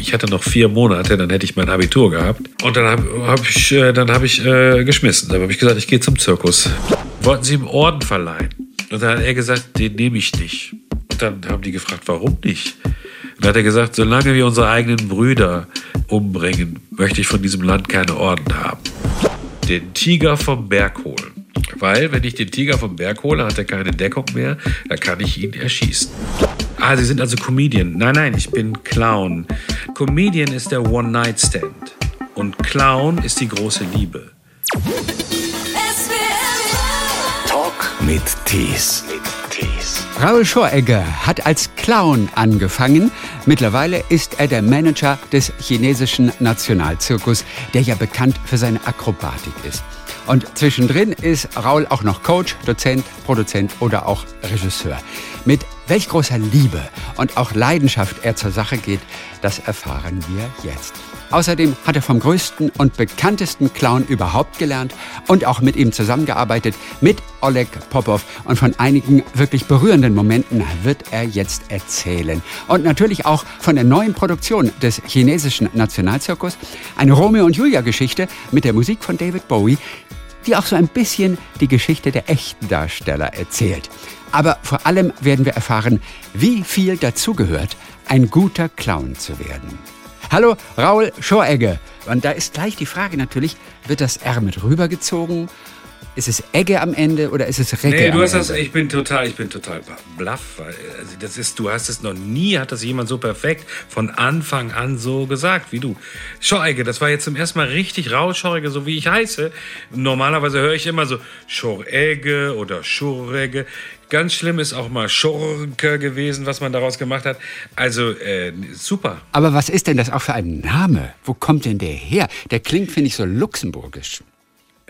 Ich hatte noch vier Monate, dann hätte ich mein Abitur gehabt. Und dann habe hab ich, äh, dann hab ich äh, geschmissen. Dann habe ich gesagt, ich gehe zum Zirkus. Wollten sie ihm Orden verleihen. Und dann hat er gesagt, den nehme ich nicht. Und dann haben die gefragt, warum nicht? Und dann hat er gesagt, solange wir unsere eigenen Brüder umbringen, möchte ich von diesem Land keine Orden haben. Den Tiger vom Berg holen. Weil, wenn ich den Tiger vom Berg hole, hat er keine Deckung mehr, dann kann ich ihn erschießen. Ah, Sie sind also Comedian. Nein, nein, ich bin Clown. Comedian ist der One-Night-Stand. Und Clown ist die große Liebe. Talk mit Tees. Raul Schoregger hat als Clown angefangen. Mittlerweile ist er der Manager des chinesischen Nationalzirkus, der ja bekannt für seine Akrobatik ist. Und zwischendrin ist Raul auch noch Coach, Dozent, Produzent oder auch Regisseur. Mit welch großer Liebe und auch Leidenschaft er zur Sache geht, das erfahren wir jetzt. Außerdem hat er vom größten und bekanntesten Clown überhaupt gelernt und auch mit ihm zusammengearbeitet, mit Oleg Popov. Und von einigen wirklich berührenden Momenten wird er jetzt erzählen. Und natürlich auch von der neuen Produktion des chinesischen Nationalzirkus, eine Romeo und Julia Geschichte mit der Musik von David Bowie, die auch so ein bisschen die Geschichte der echten Darsteller erzählt. Aber vor allem werden wir erfahren, wie viel dazugehört, ein guter Clown zu werden. Hallo, Raul Schoregge. Und da ist gleich die Frage natürlich, wird das R mit rübergezogen? Ist es Egge am Ende oder ist es Recke Nee, du hast das, ich bin total, ich bin total weil, Also das ist, du hast es noch nie, hat das jemand so perfekt von Anfang an so gesagt wie du. Schoregge, das war jetzt zum ersten Mal richtig raus, Schoregge, so wie ich heiße. Normalerweise höre ich immer so Schoregge oder Schoregge. Ganz schlimm ist auch mal Schurke gewesen, was man daraus gemacht hat. Also äh, super. Aber was ist denn das auch für ein Name? Wo kommt denn der her? Der klingt, finde ich, so luxemburgisch.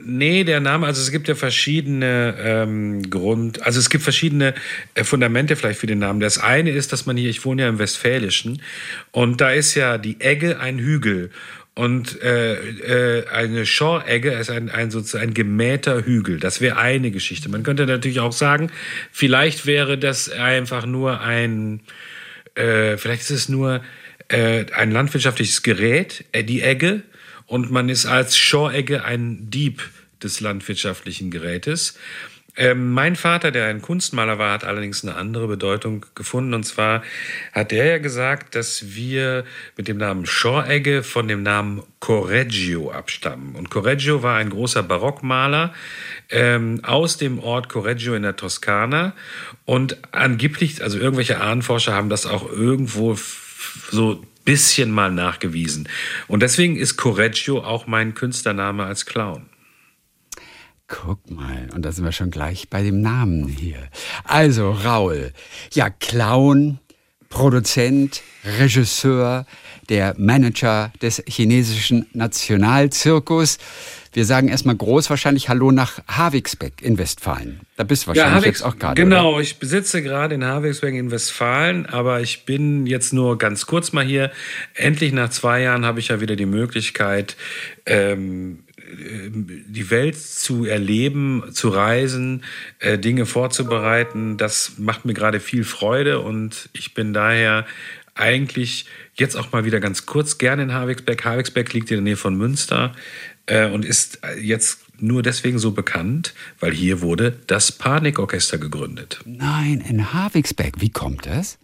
Nee, der Name, also es gibt ja verschiedene ähm, Grund, also es gibt verschiedene äh, Fundamente vielleicht für den Namen. Das eine ist, dass man hier, ich wohne ja im Westfälischen und da ist ja die Egge ein Hügel und äh, äh, eine Schoregge ist ein, ein sozusagen ein gemähter Hügel. Das wäre eine Geschichte. Man könnte natürlich auch sagen, vielleicht wäre das einfach nur ein, äh, vielleicht ist es nur äh, ein landwirtschaftliches Gerät, äh, die Egge, und man ist als Schoregge ein Dieb des landwirtschaftlichen Gerätes. Ähm, mein Vater, der ein Kunstmaler war, hat allerdings eine andere Bedeutung gefunden. Und zwar hat er ja gesagt, dass wir mit dem Namen Schoregge von dem Namen Correggio abstammen. Und Correggio war ein großer Barockmaler ähm, aus dem Ort Correggio in der Toskana. Und angeblich, also irgendwelche Ahnenforscher haben das auch irgendwo so bisschen mal nachgewiesen. Und deswegen ist Correggio auch mein Künstlername als Clown. Guck mal, und da sind wir schon gleich bei dem Namen hier. Also, Raul, ja, Clown, Produzent, Regisseur, der Manager des chinesischen Nationalzirkus. Wir sagen erstmal groß wahrscheinlich Hallo nach Havigsbeck in Westfalen. Da bist du wahrscheinlich Havigs- jetzt auch gerade. Genau, Oder? ich besitze gerade in Havigsberg in Westfalen, aber ich bin jetzt nur ganz kurz mal hier. Endlich nach zwei Jahren habe ich ja wieder die Möglichkeit, ähm, die Welt zu erleben, zu reisen, äh, Dinge vorzubereiten. Das macht mir gerade viel Freude und ich bin daher eigentlich jetzt auch mal wieder ganz kurz gerne in Havigsberg. Havigsberg liegt in der Nähe von Münster äh, und ist jetzt nur deswegen so bekannt, weil hier wurde das Panikorchester gegründet. Nein, in Havigsbeck. Wie kommt das?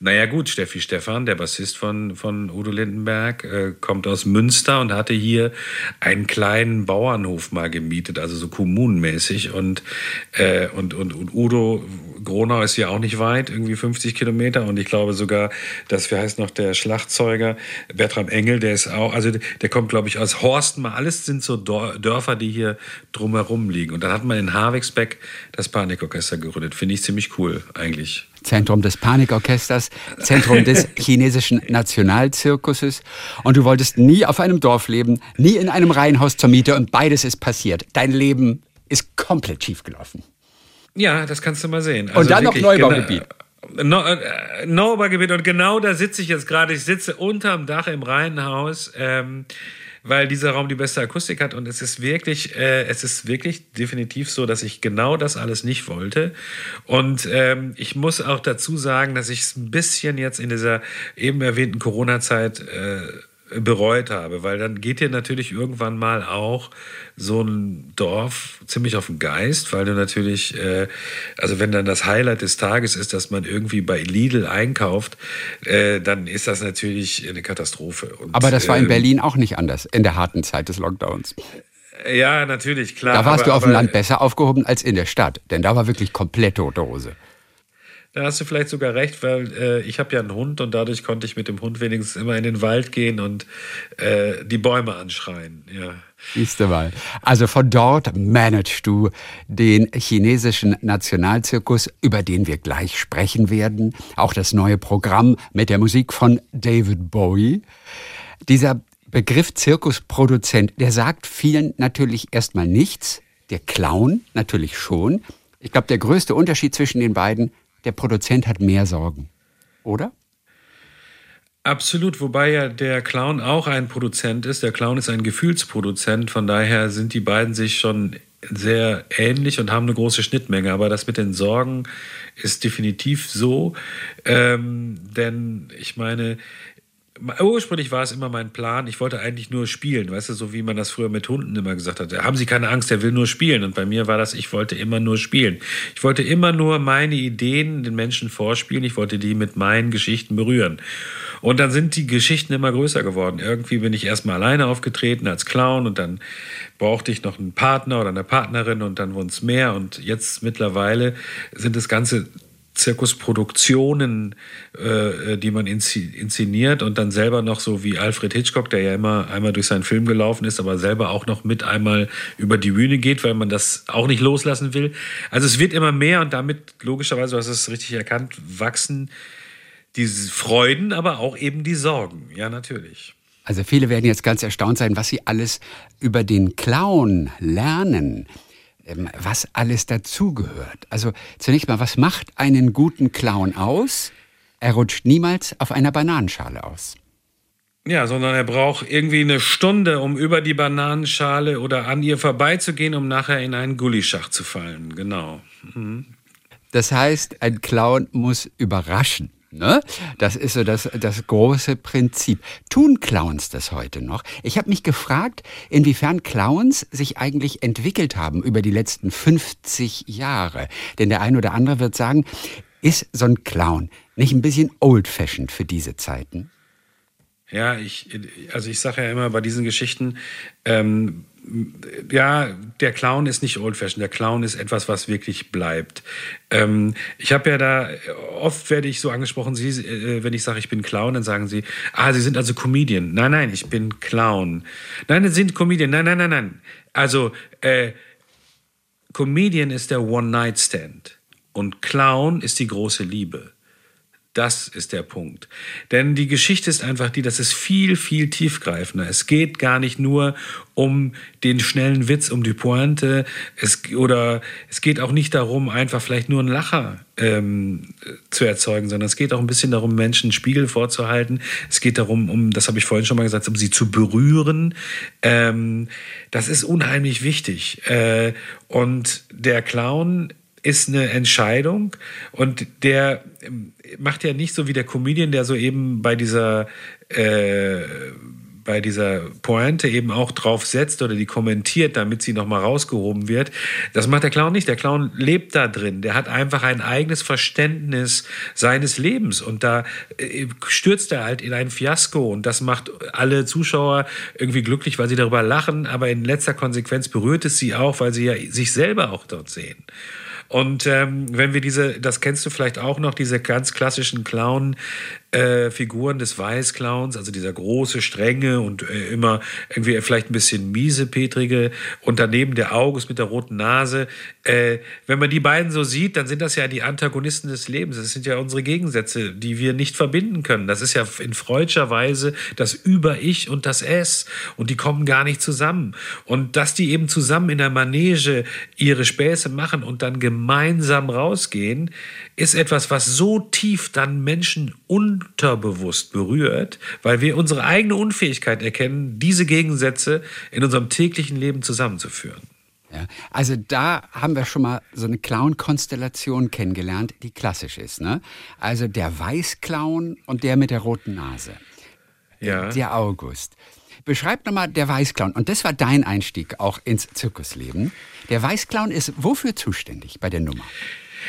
Naja gut, Steffi Stephan, der Bassist von, von Udo Lindenberg, äh, kommt aus Münster und hatte hier einen kleinen Bauernhof mal gemietet, also so kommunenmäßig. Und, äh, und, und, und Udo Gronau ist ja auch nicht weit, irgendwie 50 Kilometer. Und ich glaube sogar, dass, wie heißt noch der Schlagzeuger, Bertram Engel, der ist auch, also der kommt, glaube ich, aus Horsten. Mal alles sind so Dörfer, die hier drumherum liegen. Und dann hat man in Havigsbeck das Panikorchester gegründet. Finde ich ziemlich cool, eigentlich. Zentrum des Panikorchesters, Zentrum des chinesischen Nationalzirkuses. Und du wolltest nie auf einem Dorf leben, nie in einem Reihenhaus zur Miete und beides ist passiert. Dein Leben ist komplett schiefgelaufen. Ja, das kannst du mal sehen. Und dann noch Neubaugebiet. Genau, äh, Neubaugebiet. Und genau da sitze ich jetzt gerade. Ich sitze unterm Dach im Reihenhaus. Ähm, weil dieser Raum die beste Akustik hat und es ist wirklich, äh, es ist wirklich definitiv so, dass ich genau das alles nicht wollte. Und ähm, ich muss auch dazu sagen, dass ich es ein bisschen jetzt in dieser eben erwähnten Corona-Zeit äh, bereut habe, weil dann geht dir natürlich irgendwann mal auch so ein Dorf ziemlich auf den Geist, weil du natürlich, äh, also wenn dann das Highlight des Tages ist, dass man irgendwie bei Lidl einkauft, äh, dann ist das natürlich eine Katastrophe. Und, Aber das war in ähm, Berlin auch nicht anders in der harten Zeit des Lockdowns. Ja, natürlich, klar. Da warst aber, du auf dem Land besser aufgehoben als in der Stadt, denn da war wirklich komplett tote Hose. Da hast du vielleicht sogar recht, weil äh, ich habe ja einen Hund und dadurch konnte ich mit dem Hund wenigstens immer in den Wald gehen und äh, die Bäume anschreien. Ja. Siehst mal. Also von dort managst du den chinesischen Nationalzirkus, über den wir gleich sprechen werden. Auch das neue Programm mit der Musik von David Bowie. Dieser Begriff Zirkusproduzent, der sagt vielen natürlich erstmal nichts. Der Clown natürlich schon. Ich glaube, der größte Unterschied zwischen den beiden, der Produzent hat mehr Sorgen. Oder? Absolut, wobei ja der Clown auch ein Produzent ist. Der Clown ist ein Gefühlsproduzent, von daher sind die beiden sich schon sehr ähnlich und haben eine große Schnittmenge. Aber das mit den Sorgen ist definitiv so, ähm, denn ich meine, Ursprünglich war es immer mein Plan, ich wollte eigentlich nur spielen, weißt du, so wie man das früher mit Hunden immer gesagt hat. Haben Sie keine Angst, er will nur spielen. Und bei mir war das, ich wollte immer nur spielen. Ich wollte immer nur meine Ideen den Menschen vorspielen, ich wollte die mit meinen Geschichten berühren. Und dann sind die Geschichten immer größer geworden. Irgendwie bin ich erstmal alleine aufgetreten als Clown und dann brauchte ich noch einen Partner oder eine Partnerin und dann wurden es mehr. Und jetzt mittlerweile sind das Ganze Zirkusproduktionen, äh, die man inszeniert und dann selber noch so wie Alfred Hitchcock, der ja immer einmal durch seinen Film gelaufen ist, aber selber auch noch mit einmal über die Bühne geht, weil man das auch nicht loslassen will. Also es wird immer mehr und damit logischerweise, du hast es richtig erkannt, wachsen diese Freuden, aber auch eben die Sorgen. Ja, natürlich. Also viele werden jetzt ganz erstaunt sein, was sie alles über den Clown lernen. Ähm, was alles dazugehört. Also zunächst mal, was macht einen guten Clown aus? Er rutscht niemals auf einer Bananenschale aus. Ja, sondern er braucht irgendwie eine Stunde, um über die Bananenschale oder an ihr vorbeizugehen, um nachher in einen Gullischach zu fallen. Genau. Mhm. Das heißt, ein Clown muss überraschen. Ne? Das ist so das, das große Prinzip. Tun Clowns das heute noch? Ich habe mich gefragt, inwiefern Clowns sich eigentlich entwickelt haben über die letzten 50 Jahre. Denn der ein oder andere wird sagen, ist so ein Clown nicht ein bisschen old-fashioned für diese Zeiten? Ja, ich, also ich sage ja immer bei diesen Geschichten, ähm, ja, der Clown ist nicht old-fashioned. Der Clown ist etwas, was wirklich bleibt. Ähm, ich habe ja da, oft werde ich so angesprochen, Sie, äh, wenn ich sage, ich bin Clown, dann sagen Sie, ah, Sie sind also Comedian. Nein, nein, ich bin Clown. Nein, Sie sind Comedian. Nein, nein, nein, nein. Also, äh, Comedian ist der One-Night-Stand und Clown ist die große Liebe. Das ist der Punkt. Denn die Geschichte ist einfach die, das ist viel, viel tiefgreifender. Es geht gar nicht nur um den schnellen Witz, um die Pointe. Es, oder es geht auch nicht darum, einfach vielleicht nur einen Lacher ähm, zu erzeugen, sondern es geht auch ein bisschen darum, Menschen Spiegel vorzuhalten. Es geht darum, um, das habe ich vorhin schon mal gesagt, um sie zu berühren. Ähm, das ist unheimlich wichtig. Äh, und der Clown ist eine Entscheidung und der ähm, macht ja nicht so wie der Comedian, der so eben bei dieser äh, bei dieser Pointe eben auch drauf setzt oder die kommentiert, damit sie nochmal rausgehoben wird. Das macht der Clown nicht. Der Clown lebt da drin. Der hat einfach ein eigenes Verständnis seines Lebens und da äh, stürzt er halt in ein Fiasko und das macht alle Zuschauer irgendwie glücklich, weil sie darüber lachen, aber in letzter Konsequenz berührt es sie auch, weil sie ja sich selber auch dort sehen. Und ähm, wenn wir diese, das kennst du vielleicht auch noch, diese ganz klassischen Clown, äh, Figuren des Weißclowns, also dieser große, strenge und äh, immer irgendwie vielleicht ein bisschen miesepetrige und daneben der August mit der roten Nase. Äh, wenn man die beiden so sieht, dann sind das ja die Antagonisten des Lebens. Das sind ja unsere Gegensätze, die wir nicht verbinden können. Das ist ja in freudscher Weise das Über-Ich und das Es und die kommen gar nicht zusammen. Und dass die eben zusammen in der Manege ihre Späße machen und dann gemeinsam rausgehen, ist etwas, was so tief dann Menschen unterbewusst berührt, weil wir unsere eigene Unfähigkeit erkennen, diese Gegensätze in unserem täglichen Leben zusammenzuführen. Ja, also da haben wir schon mal so eine Clown-Konstellation kennengelernt, die klassisch ist. Ne? Also der Weißclown und der mit der roten Nase. Ja. Der August. Beschreib nochmal der Weißclown. Und das war dein Einstieg auch ins Zirkusleben. Der Weißclown ist wofür zuständig bei der Nummer?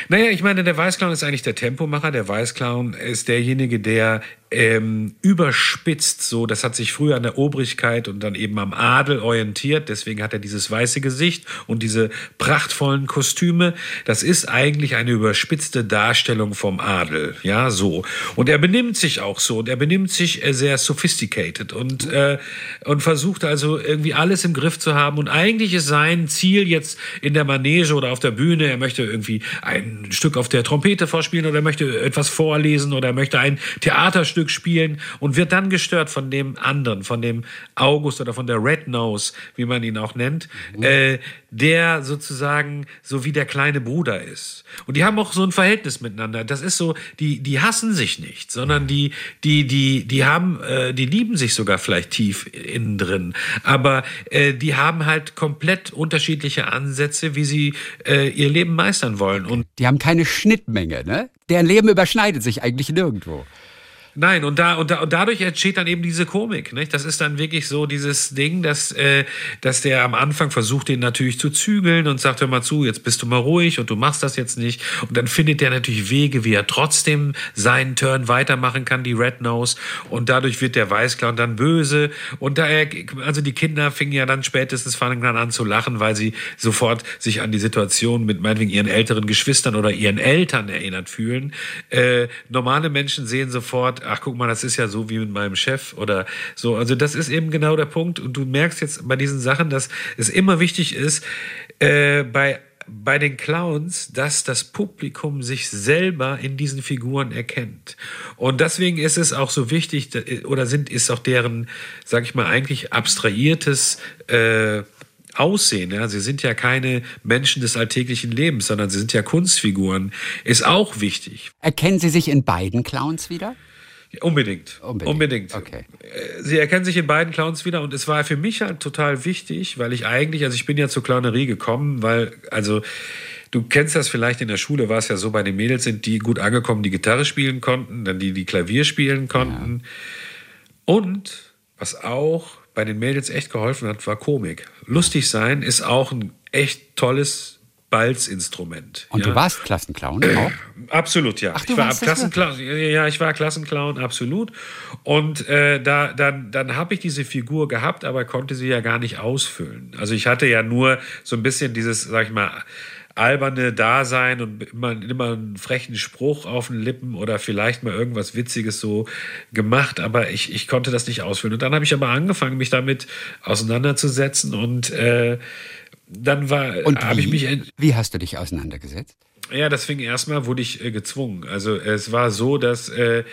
Naja, ich meine, der Weißclown ist eigentlich der Tempomacher. Der Weißclown ist derjenige, der ähm, überspitzt, so, das hat sich früher an der Obrigkeit und dann eben am Adel orientiert, deswegen hat er dieses weiße Gesicht und diese prachtvollen Kostüme. Das ist eigentlich eine überspitzte Darstellung vom Adel, ja, so. Und er benimmt sich auch so und er benimmt sich äh, sehr sophisticated und, äh, und versucht also irgendwie alles im Griff zu haben und eigentlich ist sein Ziel jetzt in der Manege oder auf der Bühne, er möchte irgendwie ein Stück auf der Trompete vorspielen oder er möchte etwas vorlesen oder er möchte ein Theaterstück Stück spielen und wird dann gestört von dem anderen, von dem August oder von der Red Nose, wie man ihn auch nennt, mhm. äh, der sozusagen so wie der kleine Bruder ist. Und die haben auch so ein Verhältnis miteinander. Das ist so, die, die hassen sich nicht, sondern die, die, die, die haben, äh, die lieben sich sogar vielleicht tief innen drin. Aber äh, die haben halt komplett unterschiedliche Ansätze, wie sie äh, ihr Leben meistern wollen. Und die haben keine Schnittmenge, ne? Deren Leben überschneidet sich eigentlich nirgendwo. Nein, und, da, und, da, und dadurch entsteht dann eben diese Komik. Nicht? Das ist dann wirklich so dieses Ding, dass, äh, dass der am Anfang versucht, den natürlich zu zügeln und sagt, hör mal zu, jetzt bist du mal ruhig und du machst das jetzt nicht. Und dann findet der natürlich Wege, wie er trotzdem seinen Turn weitermachen kann, die Red Nose. Und dadurch wird der Weißclown dann böse. Und da er, also die Kinder fingen ja dann spätestens fangen dann an zu lachen, weil sie sofort sich an die Situation mit meinetwegen ihren älteren Geschwistern oder ihren Eltern erinnert fühlen. Äh, normale Menschen sehen sofort, ach guck mal, das ist ja so wie mit meinem Chef oder so. Also das ist eben genau der Punkt. Und du merkst jetzt bei diesen Sachen, dass es immer wichtig ist, äh, bei bei den Clowns, dass das Publikum sich selber in diesen Figuren erkennt. Und deswegen ist es auch so wichtig, oder sind, ist auch deren, sag ich mal, eigentlich abstrahiertes äh, Aussehen. Ja? Sie sind ja keine Menschen des alltäglichen Lebens, sondern sie sind ja Kunstfiguren. Ist auch wichtig. Erkennen Sie sich in beiden Clowns wieder? Unbedingt. Unbedingt. Unbedingt. Okay. Äh, sie erkennen sich in beiden Clowns wieder und es war für mich halt total wichtig, weil ich eigentlich, also ich bin ja zur Clownerie gekommen, weil, also, du kennst das vielleicht in der Schule, war es ja so, bei den Mädels sind die gut angekommen, die Gitarre spielen konnten, dann die, die Klavier spielen konnten. Ja. Und was auch bei den Mädels echt geholfen hat, war Komik. Lustig sein ist auch ein echt tolles Balzinstrument. Und ja. du warst Klassenclown auch? Absolut, ja. Ach, ich war Klassenclown, ja, ich war Klassenclown, absolut. Und äh, da, dann, dann habe ich diese Figur gehabt, aber konnte sie ja gar nicht ausfüllen. Also ich hatte ja nur so ein bisschen dieses, sag ich mal, alberne Dasein und immer, immer einen frechen Spruch auf den Lippen oder vielleicht mal irgendwas Witziges so gemacht, aber ich, ich konnte das nicht ausfüllen. Und dann habe ich aber angefangen, mich damit auseinanderzusetzen und äh, dann war, und habe ich mich. Wie hast du dich auseinandergesetzt? Ja, das fing erstmal, wurde ich äh, gezwungen. Also es war so, dass äh,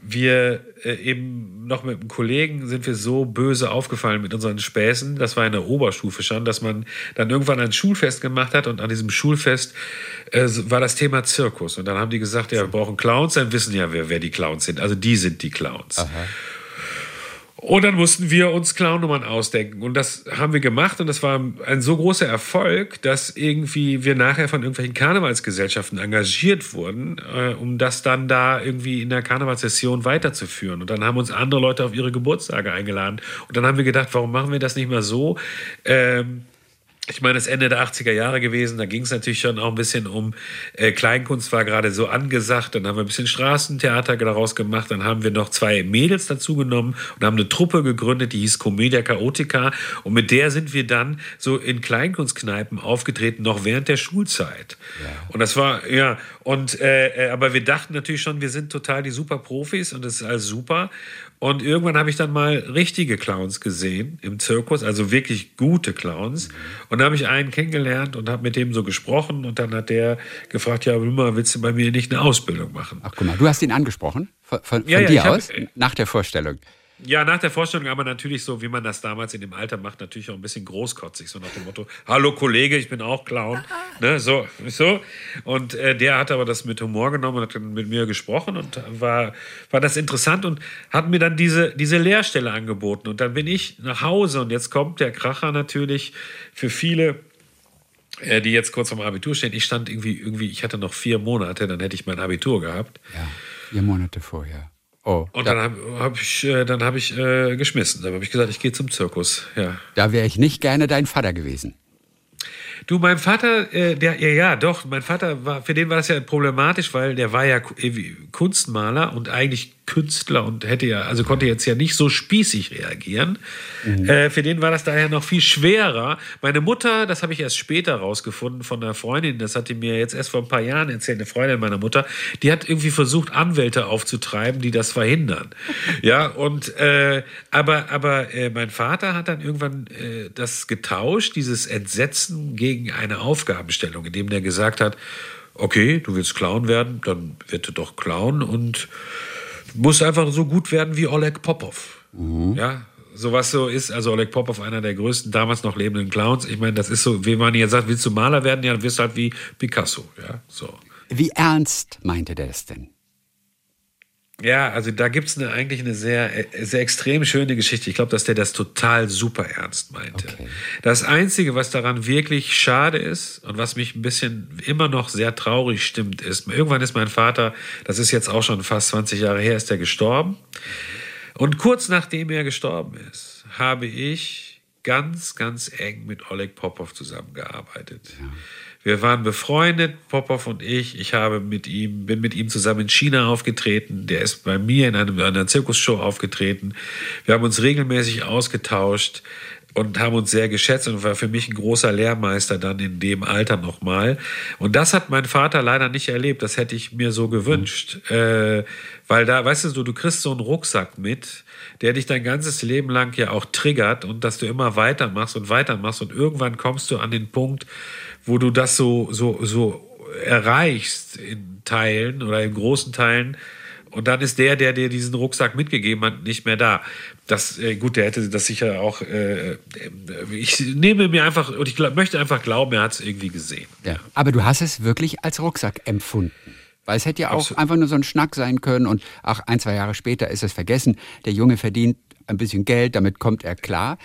wir äh, eben noch mit einem Kollegen sind wir so böse aufgefallen mit unseren Späßen, das war in der Oberstufe schon, dass man dann irgendwann ein Schulfest gemacht hat und an diesem Schulfest äh, war das Thema Zirkus. Und dann haben die gesagt, ja, wir brauchen Clowns, dann wissen ja, wer, wer die Clowns sind. Also die sind die Clowns. Aha. Und dann mussten wir uns Clownnummern ausdenken. Und das haben wir gemacht. Und das war ein so großer Erfolg, dass irgendwie wir nachher von irgendwelchen Karnevalsgesellschaften engagiert wurden, äh, um das dann da irgendwie in der Karnevalssession weiterzuführen. Und dann haben uns andere Leute auf ihre Geburtstage eingeladen. Und dann haben wir gedacht, warum machen wir das nicht mal so? Ähm, ich meine, es Ende der 80er Jahre gewesen, da ging es natürlich schon auch ein bisschen um äh, Kleinkunst war gerade so angesagt, dann haben wir ein bisschen Straßentheater daraus gemacht, dann haben wir noch zwei Mädels dazu genommen und haben eine Truppe gegründet, die hieß Comedia Chaotica und mit der sind wir dann so in Kleinkunstkneipen aufgetreten, noch während der Schulzeit. Ja. Und das war, ja, und äh, äh aber wir dachten natürlich schon, wir sind total die super Profis und das ist alles super und irgendwann habe ich dann mal richtige Clowns gesehen im Zirkus, also wirklich gute Clowns. Und da habe ich einen kennengelernt und habe mit dem so gesprochen. Und dann hat der gefragt, ja, willst du bei mir nicht eine Ausbildung machen? Ach, guck mal, du hast ihn angesprochen? Von, von, ja, ja, dir aus? Hab, nach der Vorstellung? Ja, nach der Vorstellung aber natürlich so, wie man das damals in dem Alter macht, natürlich auch ein bisschen großkotzig, so nach dem Motto, hallo Kollege, ich bin auch Clown, ne, so, so. Und äh, der hat aber das mit Humor genommen und hat dann mit mir gesprochen und war, war das interessant und hat mir dann diese, diese Lehrstelle angeboten. Und dann bin ich nach Hause und jetzt kommt der Kracher natürlich für viele, äh, die jetzt kurz vom Abitur stehen. Ich stand irgendwie, irgendwie, ich hatte noch vier Monate, dann hätte ich mein Abitur gehabt. Ja, vier Monate vorher. Oh, und dann habe hab ich, äh, dann hab ich äh, geschmissen. Dann habe ich gesagt, ich gehe zum Zirkus. Ja. Da wäre ich nicht gerne dein Vater gewesen. Du, mein Vater, äh, der, ja, ja, doch, mein Vater war, für den war das ja problematisch, weil der war ja Kunstmaler und eigentlich Künstler und hätte ja, also konnte jetzt ja nicht so spießig reagieren. Mhm. Äh, für den war das daher noch viel schwerer. Meine Mutter, das habe ich erst später rausgefunden von einer Freundin, das hat die mir jetzt erst vor ein paar Jahren erzählt, eine Freundin meiner Mutter, die hat irgendwie versucht, Anwälte aufzutreiben, die das verhindern. ja, und äh, aber, aber äh, mein Vater hat dann irgendwann äh, das getauscht, dieses Entsetzen gegen eine Aufgabenstellung, indem der gesagt hat, okay, du willst Clown werden, dann wird du doch Clown und muss einfach so gut werden wie Oleg Popov. Mhm. Ja, sowas so ist, also Oleg Popov, einer der größten damals noch lebenden Clowns. Ich meine, das ist so, wie man jetzt sagt, willst du Maler werden, ja, dann wirst du halt wie Picasso. Ja, so. Wie ernst meinte der es denn? Ja, also da gibt es eigentlich eine sehr, sehr extrem schöne Geschichte. Ich glaube, dass der das total super ernst meinte. Okay. Das Einzige, was daran wirklich schade ist und was mich ein bisschen immer noch sehr traurig stimmt, ist, irgendwann ist mein Vater, das ist jetzt auch schon fast 20 Jahre her, ist er gestorben. Und kurz nachdem er gestorben ist, habe ich ganz, ganz eng mit Oleg Popov zusammengearbeitet. Ja. Wir waren befreundet, Popov und ich. Ich habe mit ihm, bin mit ihm zusammen in China aufgetreten. Der ist bei mir in einem, einer Zirkusshow aufgetreten. Wir haben uns regelmäßig ausgetauscht und haben uns sehr geschätzt und war für mich ein großer Lehrmeister dann in dem Alter nochmal. Und das hat mein Vater leider nicht erlebt. Das hätte ich mir so gewünscht. Mhm. Äh, weil da, weißt du, du kriegst so einen Rucksack mit, der dich dein ganzes Leben lang ja auch triggert und dass du immer weitermachst und weitermachst und irgendwann kommst du an den Punkt, wo du das so, so, so erreichst in Teilen oder in großen Teilen. Und dann ist der, der dir diesen Rucksack mitgegeben hat, nicht mehr da. Das, äh, gut, der hätte das sicher auch. Äh, ich nehme mir einfach und ich glaub, möchte einfach glauben, er hat es irgendwie gesehen. Ja. Aber du hast es wirklich als Rucksack empfunden. Weil es hätte ja auch Absolut. einfach nur so ein Schnack sein können und ach, ein, zwei Jahre später ist es vergessen. Der Junge verdient ein bisschen Geld, damit kommt er klar.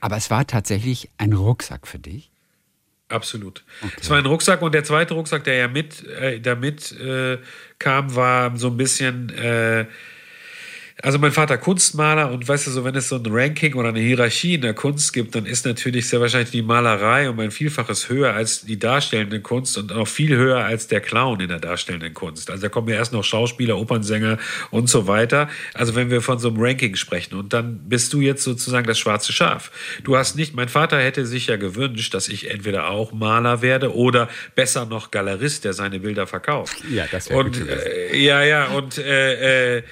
Aber es war tatsächlich ein Rucksack für dich. Absolut. Okay. Es war ein Rucksack und der zweite Rucksack, der ja mit, äh, da mit äh, kam, war so ein bisschen äh, also mein Vater Kunstmaler und weißt du so, wenn es so ein Ranking oder eine Hierarchie in der Kunst gibt, dann ist natürlich sehr wahrscheinlich die Malerei um ein Vielfaches höher als die darstellende Kunst und auch viel höher als der Clown in der darstellenden Kunst. Also da kommen ja erst noch Schauspieler, Opernsänger und so weiter. Also wenn wir von so einem Ranking sprechen und dann bist du jetzt sozusagen das schwarze Schaf. Du hast nicht, mein Vater hätte sich ja gewünscht, dass ich entweder auch Maler werde oder besser noch Galerist, der seine Bilder verkauft. Ja, das wäre Und äh, ja, ja, und äh, äh,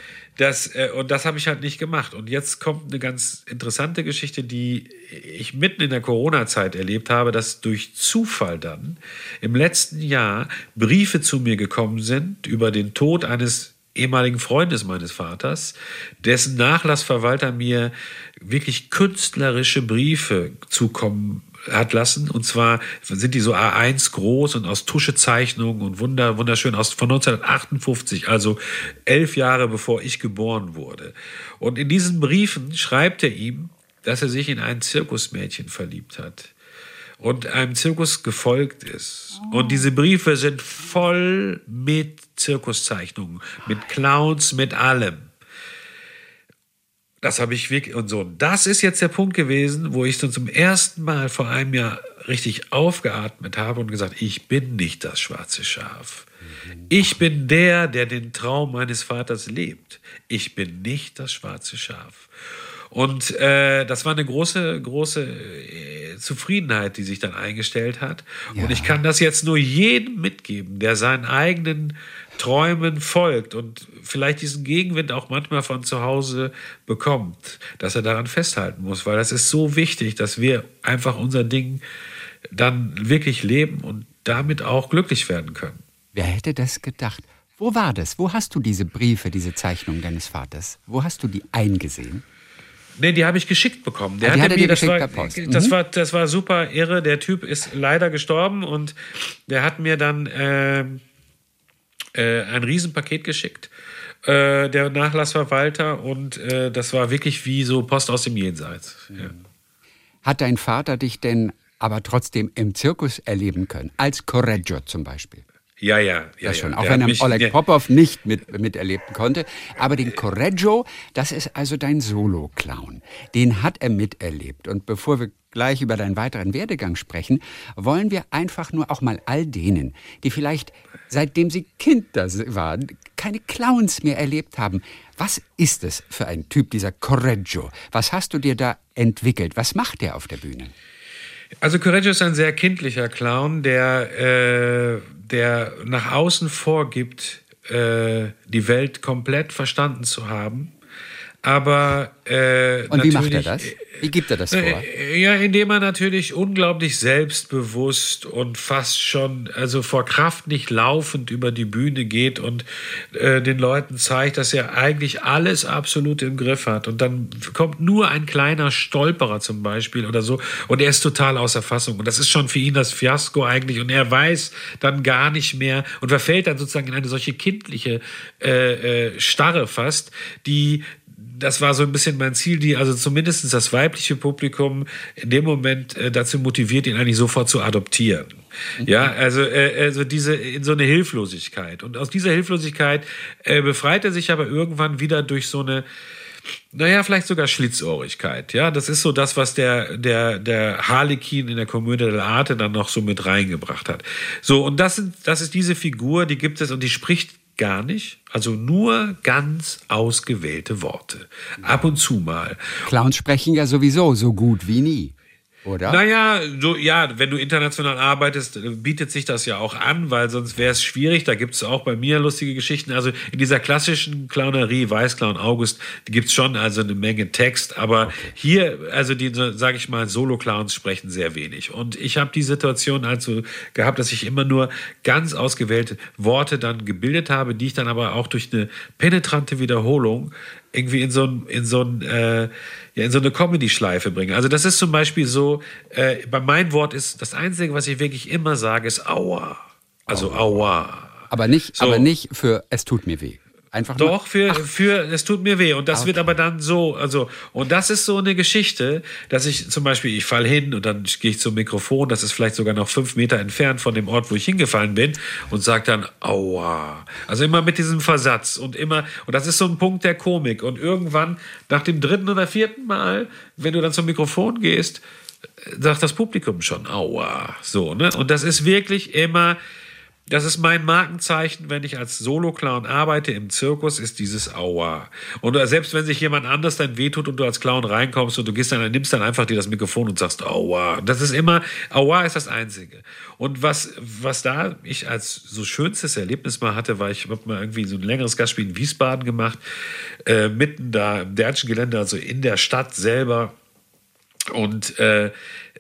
das, äh, und das habe ich halt nicht gemacht. Und jetzt kommt eine ganz interessante Geschichte, die ich mitten in der Corona-Zeit erlebt habe, dass durch Zufall dann im letzten Jahr Briefe zu mir gekommen sind über den Tod eines ehemaligen Freundes meines Vaters, dessen Nachlassverwalter mir wirklich künstlerische Briefe zukommen hat lassen. Und zwar sind die so A1 groß und aus Tuschezeichnungen und wunder, wunderschön aus, von 1958, also elf Jahre bevor ich geboren wurde. Und in diesen Briefen schreibt er ihm, dass er sich in ein Zirkusmädchen verliebt hat und einem Zirkus gefolgt ist. Und diese Briefe sind voll mit Zirkuszeichnungen, mit Clowns, mit allem. Das habe ich wirklich und so. Das ist jetzt der Punkt gewesen, wo ich dann zum ersten Mal vor einem Jahr richtig aufgeatmet habe und gesagt, ich bin nicht das schwarze Schaf. Ich bin der, der den Traum meines Vaters lebt. Ich bin nicht das schwarze Schaf. Und äh, das war eine große, große äh, Zufriedenheit, die sich dann eingestellt hat. Ja. Und ich kann das jetzt nur jedem mitgeben, der seinen eigenen Träumen folgt und vielleicht diesen Gegenwind auch manchmal von zu Hause bekommt, dass er daran festhalten muss, weil das ist so wichtig, dass wir einfach unser Ding dann wirklich leben und damit auch glücklich werden können. Wer hätte das gedacht? Wo war das? Wo hast du diese Briefe, diese Zeichnungen deines Vaters? Wo hast du die eingesehen? Nee, die habe ich geschickt bekommen. Der ah, die hat mir, das, war, mhm. das, war, das war super irre. Der Typ ist leider gestorben und der hat mir dann äh, äh, ein Riesenpaket geschickt. Äh, der Nachlassverwalter und äh, das war wirklich wie so Post aus dem Jenseits. Ja. Hat dein Vater dich denn aber trotzdem im Zirkus erleben können, als Correggio zum Beispiel? Ja, ja, ja. Das schon, ja. auch wenn er mich, Oleg Popov nicht mit, miterleben konnte. Aber den Correggio, das ist also dein Solo-Clown. Den hat er miterlebt. Und bevor wir gleich über deinen weiteren Werdegang sprechen, wollen wir einfach nur auch mal all denen, die vielleicht seitdem sie Kinder waren, keine Clowns mehr erlebt haben. Was ist es für ein Typ, dieser Correggio? Was hast du dir da entwickelt? Was macht der auf der Bühne? Also Correggio ist ein sehr kindlicher Clown, der, äh, der nach außen vorgibt, äh, die Welt komplett verstanden zu haben. Aber äh, und wie macht er das? Wie gibt er das vor? Äh, ja, indem er natürlich unglaublich selbstbewusst und fast schon, also vor Kraft nicht laufend über die Bühne geht und äh, den Leuten zeigt, dass er eigentlich alles absolut im Griff hat. Und dann kommt nur ein kleiner Stolperer zum Beispiel oder so und er ist total außer Fassung. Und das ist schon für ihn das Fiasko eigentlich. Und er weiß dann gar nicht mehr und verfällt dann sozusagen in eine solche kindliche äh, äh Starre fast, die das war so ein bisschen mein Ziel, die also zumindest das weibliche Publikum in dem Moment äh, dazu motiviert, ihn eigentlich sofort zu adoptieren. Mhm. Ja, also, äh, also diese in so eine Hilflosigkeit. Und aus dieser Hilflosigkeit äh, befreit er sich aber irgendwann wieder durch so eine naja, vielleicht sogar Schlitzohrigkeit. Ja, das ist so das, was der, der, der Harlekin in der Komödie dell'arte dann noch so mit reingebracht hat. So, und das, sind, das ist diese Figur, die gibt es und die spricht gar nicht. Also nur ganz ausgewählte Worte. Ab und zu mal. Clowns sprechen ja sowieso so gut wie nie oder? Naja, so, ja, wenn du international arbeitest, äh, bietet sich das ja auch an, weil sonst wäre es schwierig. Da gibt es auch bei mir lustige Geschichten. Also in dieser klassischen Clownerie, Weißclown, August, gibt es schon also eine Menge Text, aber okay. hier, also die, sage ich mal, Solo-Clowns sprechen sehr wenig. Und ich habe die Situation also gehabt, dass ich immer nur ganz ausgewählte Worte dann gebildet habe, die ich dann aber auch durch eine penetrante Wiederholung irgendwie in so ein, in so ein, äh, ja, in so eine Comedy-Schleife bringe. Also das ist zum Beispiel so, äh, bei meinem Wort ist das Einzige, was ich wirklich immer sage, ist Aua. Also Aua. Aber nicht, so. aber nicht für es tut mir weh. Einfach Doch, für, für, es tut mir weh. Und das okay. wird aber dann so, also, und das ist so eine Geschichte, dass ich zum Beispiel, ich fall hin und dann gehe ich zum Mikrofon, das ist vielleicht sogar noch fünf Meter entfernt von dem Ort, wo ich hingefallen bin, und sage dann, aua. Also immer mit diesem Versatz und immer, und das ist so ein Punkt der Komik. Und irgendwann, nach dem dritten oder vierten Mal, wenn du dann zum Mikrofon gehst, sagt das Publikum schon, aua. So, ne? Und das ist wirklich immer, das ist mein Markenzeichen, wenn ich als Solo-Clown arbeite im Zirkus, ist dieses Aua. Und selbst wenn sich jemand anders dann wehtut und du als Clown reinkommst und du gehst dann, nimmst dann einfach dir das Mikrofon und sagst Aua. Das ist immer, Aua ist das Einzige. Und was, was da ich als so schönstes Erlebnis mal hatte, war, ich habe mal irgendwie so ein längeres Gastspiel in Wiesbaden gemacht, äh, mitten da im Dertschen Gelände, also in der Stadt selber. Und äh,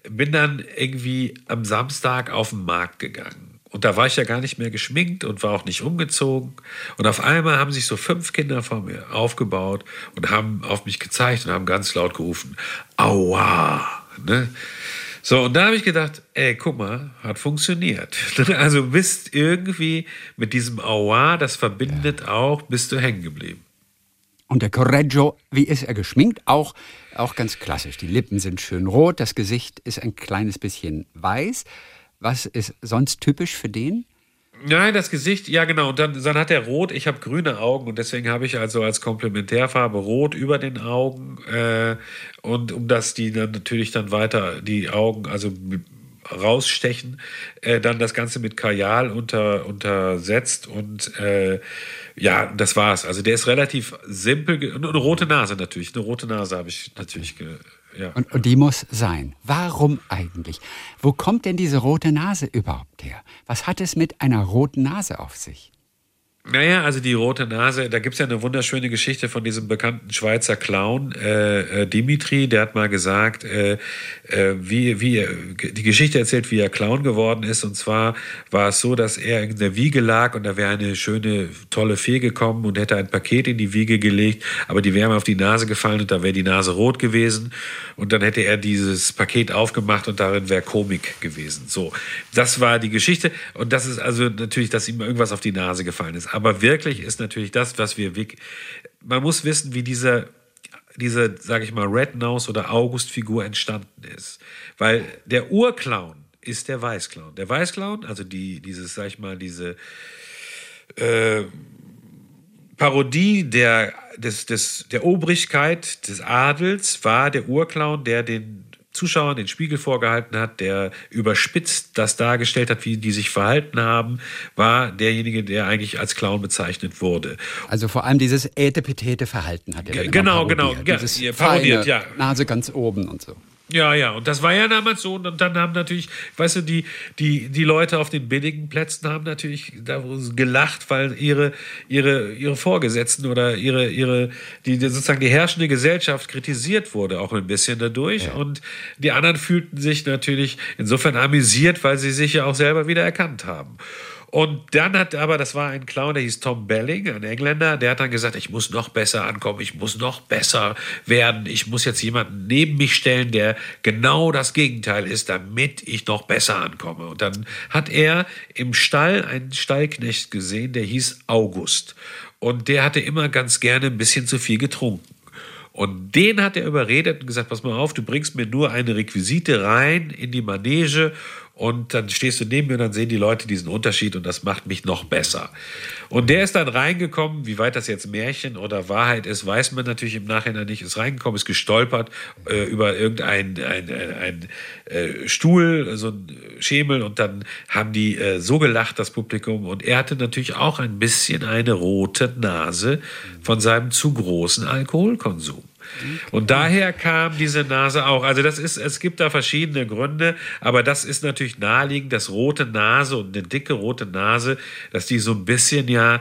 bin dann irgendwie am Samstag auf den Markt gegangen. Und da war ich ja gar nicht mehr geschminkt und war auch nicht umgezogen. Und auf einmal haben sich so fünf Kinder vor mir aufgebaut und haben auf mich gezeigt und haben ganz laut gerufen, Aua! Ne? So, und da habe ich gedacht, ey, guck mal, hat funktioniert. Also bist irgendwie mit diesem Aua, das verbindet ja. auch, bist du hängen geblieben. Und der Correggio, wie ist er geschminkt? Auch, auch ganz klassisch. Die Lippen sind schön rot, das Gesicht ist ein kleines bisschen weiß. Was ist sonst typisch für den? Nein, das Gesicht, ja genau. Und dann, dann hat er rot, ich habe grüne Augen und deswegen habe ich also als Komplementärfarbe rot über den Augen. Äh, und um das die dann natürlich dann weiter die Augen, also rausstechen, äh, dann das Ganze mit Kajal unter, untersetzt und äh, ja, das war's. Also der ist relativ simpel. Eine rote Nase natürlich. Eine rote Nase habe ich natürlich ja. Und, und, die muss sein. Warum eigentlich? Wo kommt denn diese rote Nase überhaupt her? Was hat es mit einer roten Nase auf sich? Naja, also die rote Nase, da gibt es ja eine wunderschöne Geschichte von diesem bekannten Schweizer Clown, äh, äh, Dimitri, der hat mal gesagt, äh, äh, wie, wie die Geschichte erzählt, wie er Clown geworden ist. Und zwar war es so, dass er in der Wiege lag und da wäre eine schöne, tolle Fee gekommen und hätte ein Paket in die Wiege gelegt, aber die wäre ihm auf die Nase gefallen und da wäre die Nase rot gewesen. Und dann hätte er dieses Paket aufgemacht und darin wäre Komik gewesen. So, das war die Geschichte. Und das ist also natürlich, dass ihm irgendwas auf die Nase gefallen ist. Aber wirklich ist natürlich das, was wir. Man muss wissen, wie dieser diese, sage ich mal, Red Nose oder August-Figur entstanden ist. Weil der Urclown ist der Weißclown. Der Weißclown, also die, dieses, sag ich mal, diese äh, Parodie der, des, des, der Obrigkeit des Adels, war der Urclown, der den Zuschauern den Spiegel vorgehalten hat, der überspitzt das dargestellt hat, wie die sich verhalten haben, war derjenige, der eigentlich als Clown bezeichnet wurde. Also vor allem dieses ätepetete Verhalten hat er. Genau, genau. Dieses parodiert, ja. Nase ganz oben und so. Ja, ja, und das war ja damals so. Und dann haben natürlich, weißt du, die, die, die Leute auf den billigen Plätzen haben natürlich da gelacht, weil ihre, ihre, ihre Vorgesetzten oder ihre, ihre, die, sozusagen die herrschende Gesellschaft kritisiert wurde, auch ein bisschen dadurch. Ja. Und die anderen fühlten sich natürlich insofern amüsiert, weil sie sich ja auch selber wieder erkannt haben. Und dann hat aber, das war ein Clown, der hieß Tom Belling, ein Engländer, der hat dann gesagt, ich muss noch besser ankommen, ich muss noch besser werden, ich muss jetzt jemanden neben mich stellen, der genau das Gegenteil ist, damit ich noch besser ankomme. Und dann hat er im Stall einen Stallknecht gesehen, der hieß August. Und der hatte immer ganz gerne ein bisschen zu viel getrunken. Und den hat er überredet und gesagt, pass mal auf, du bringst mir nur eine Requisite rein in die Manege und dann stehst du neben mir und dann sehen die Leute diesen Unterschied und das macht mich noch besser. Und der ist dann reingekommen, wie weit das jetzt Märchen oder Wahrheit ist, weiß man natürlich im Nachhinein nicht, ist reingekommen, ist gestolpert äh, über irgendeinen ein, ein, ein, äh, Stuhl, so ein Schemel und dann haben die äh, so gelacht, das Publikum. Und er hatte natürlich auch ein bisschen eine rote Nase von seinem zu großen Alkoholkonsum. Und daher kam diese Nase auch. Also das ist, es gibt da verschiedene Gründe, aber das ist natürlich naheliegend, dass rote Nase und eine dicke rote Nase, dass die so ein bisschen ja,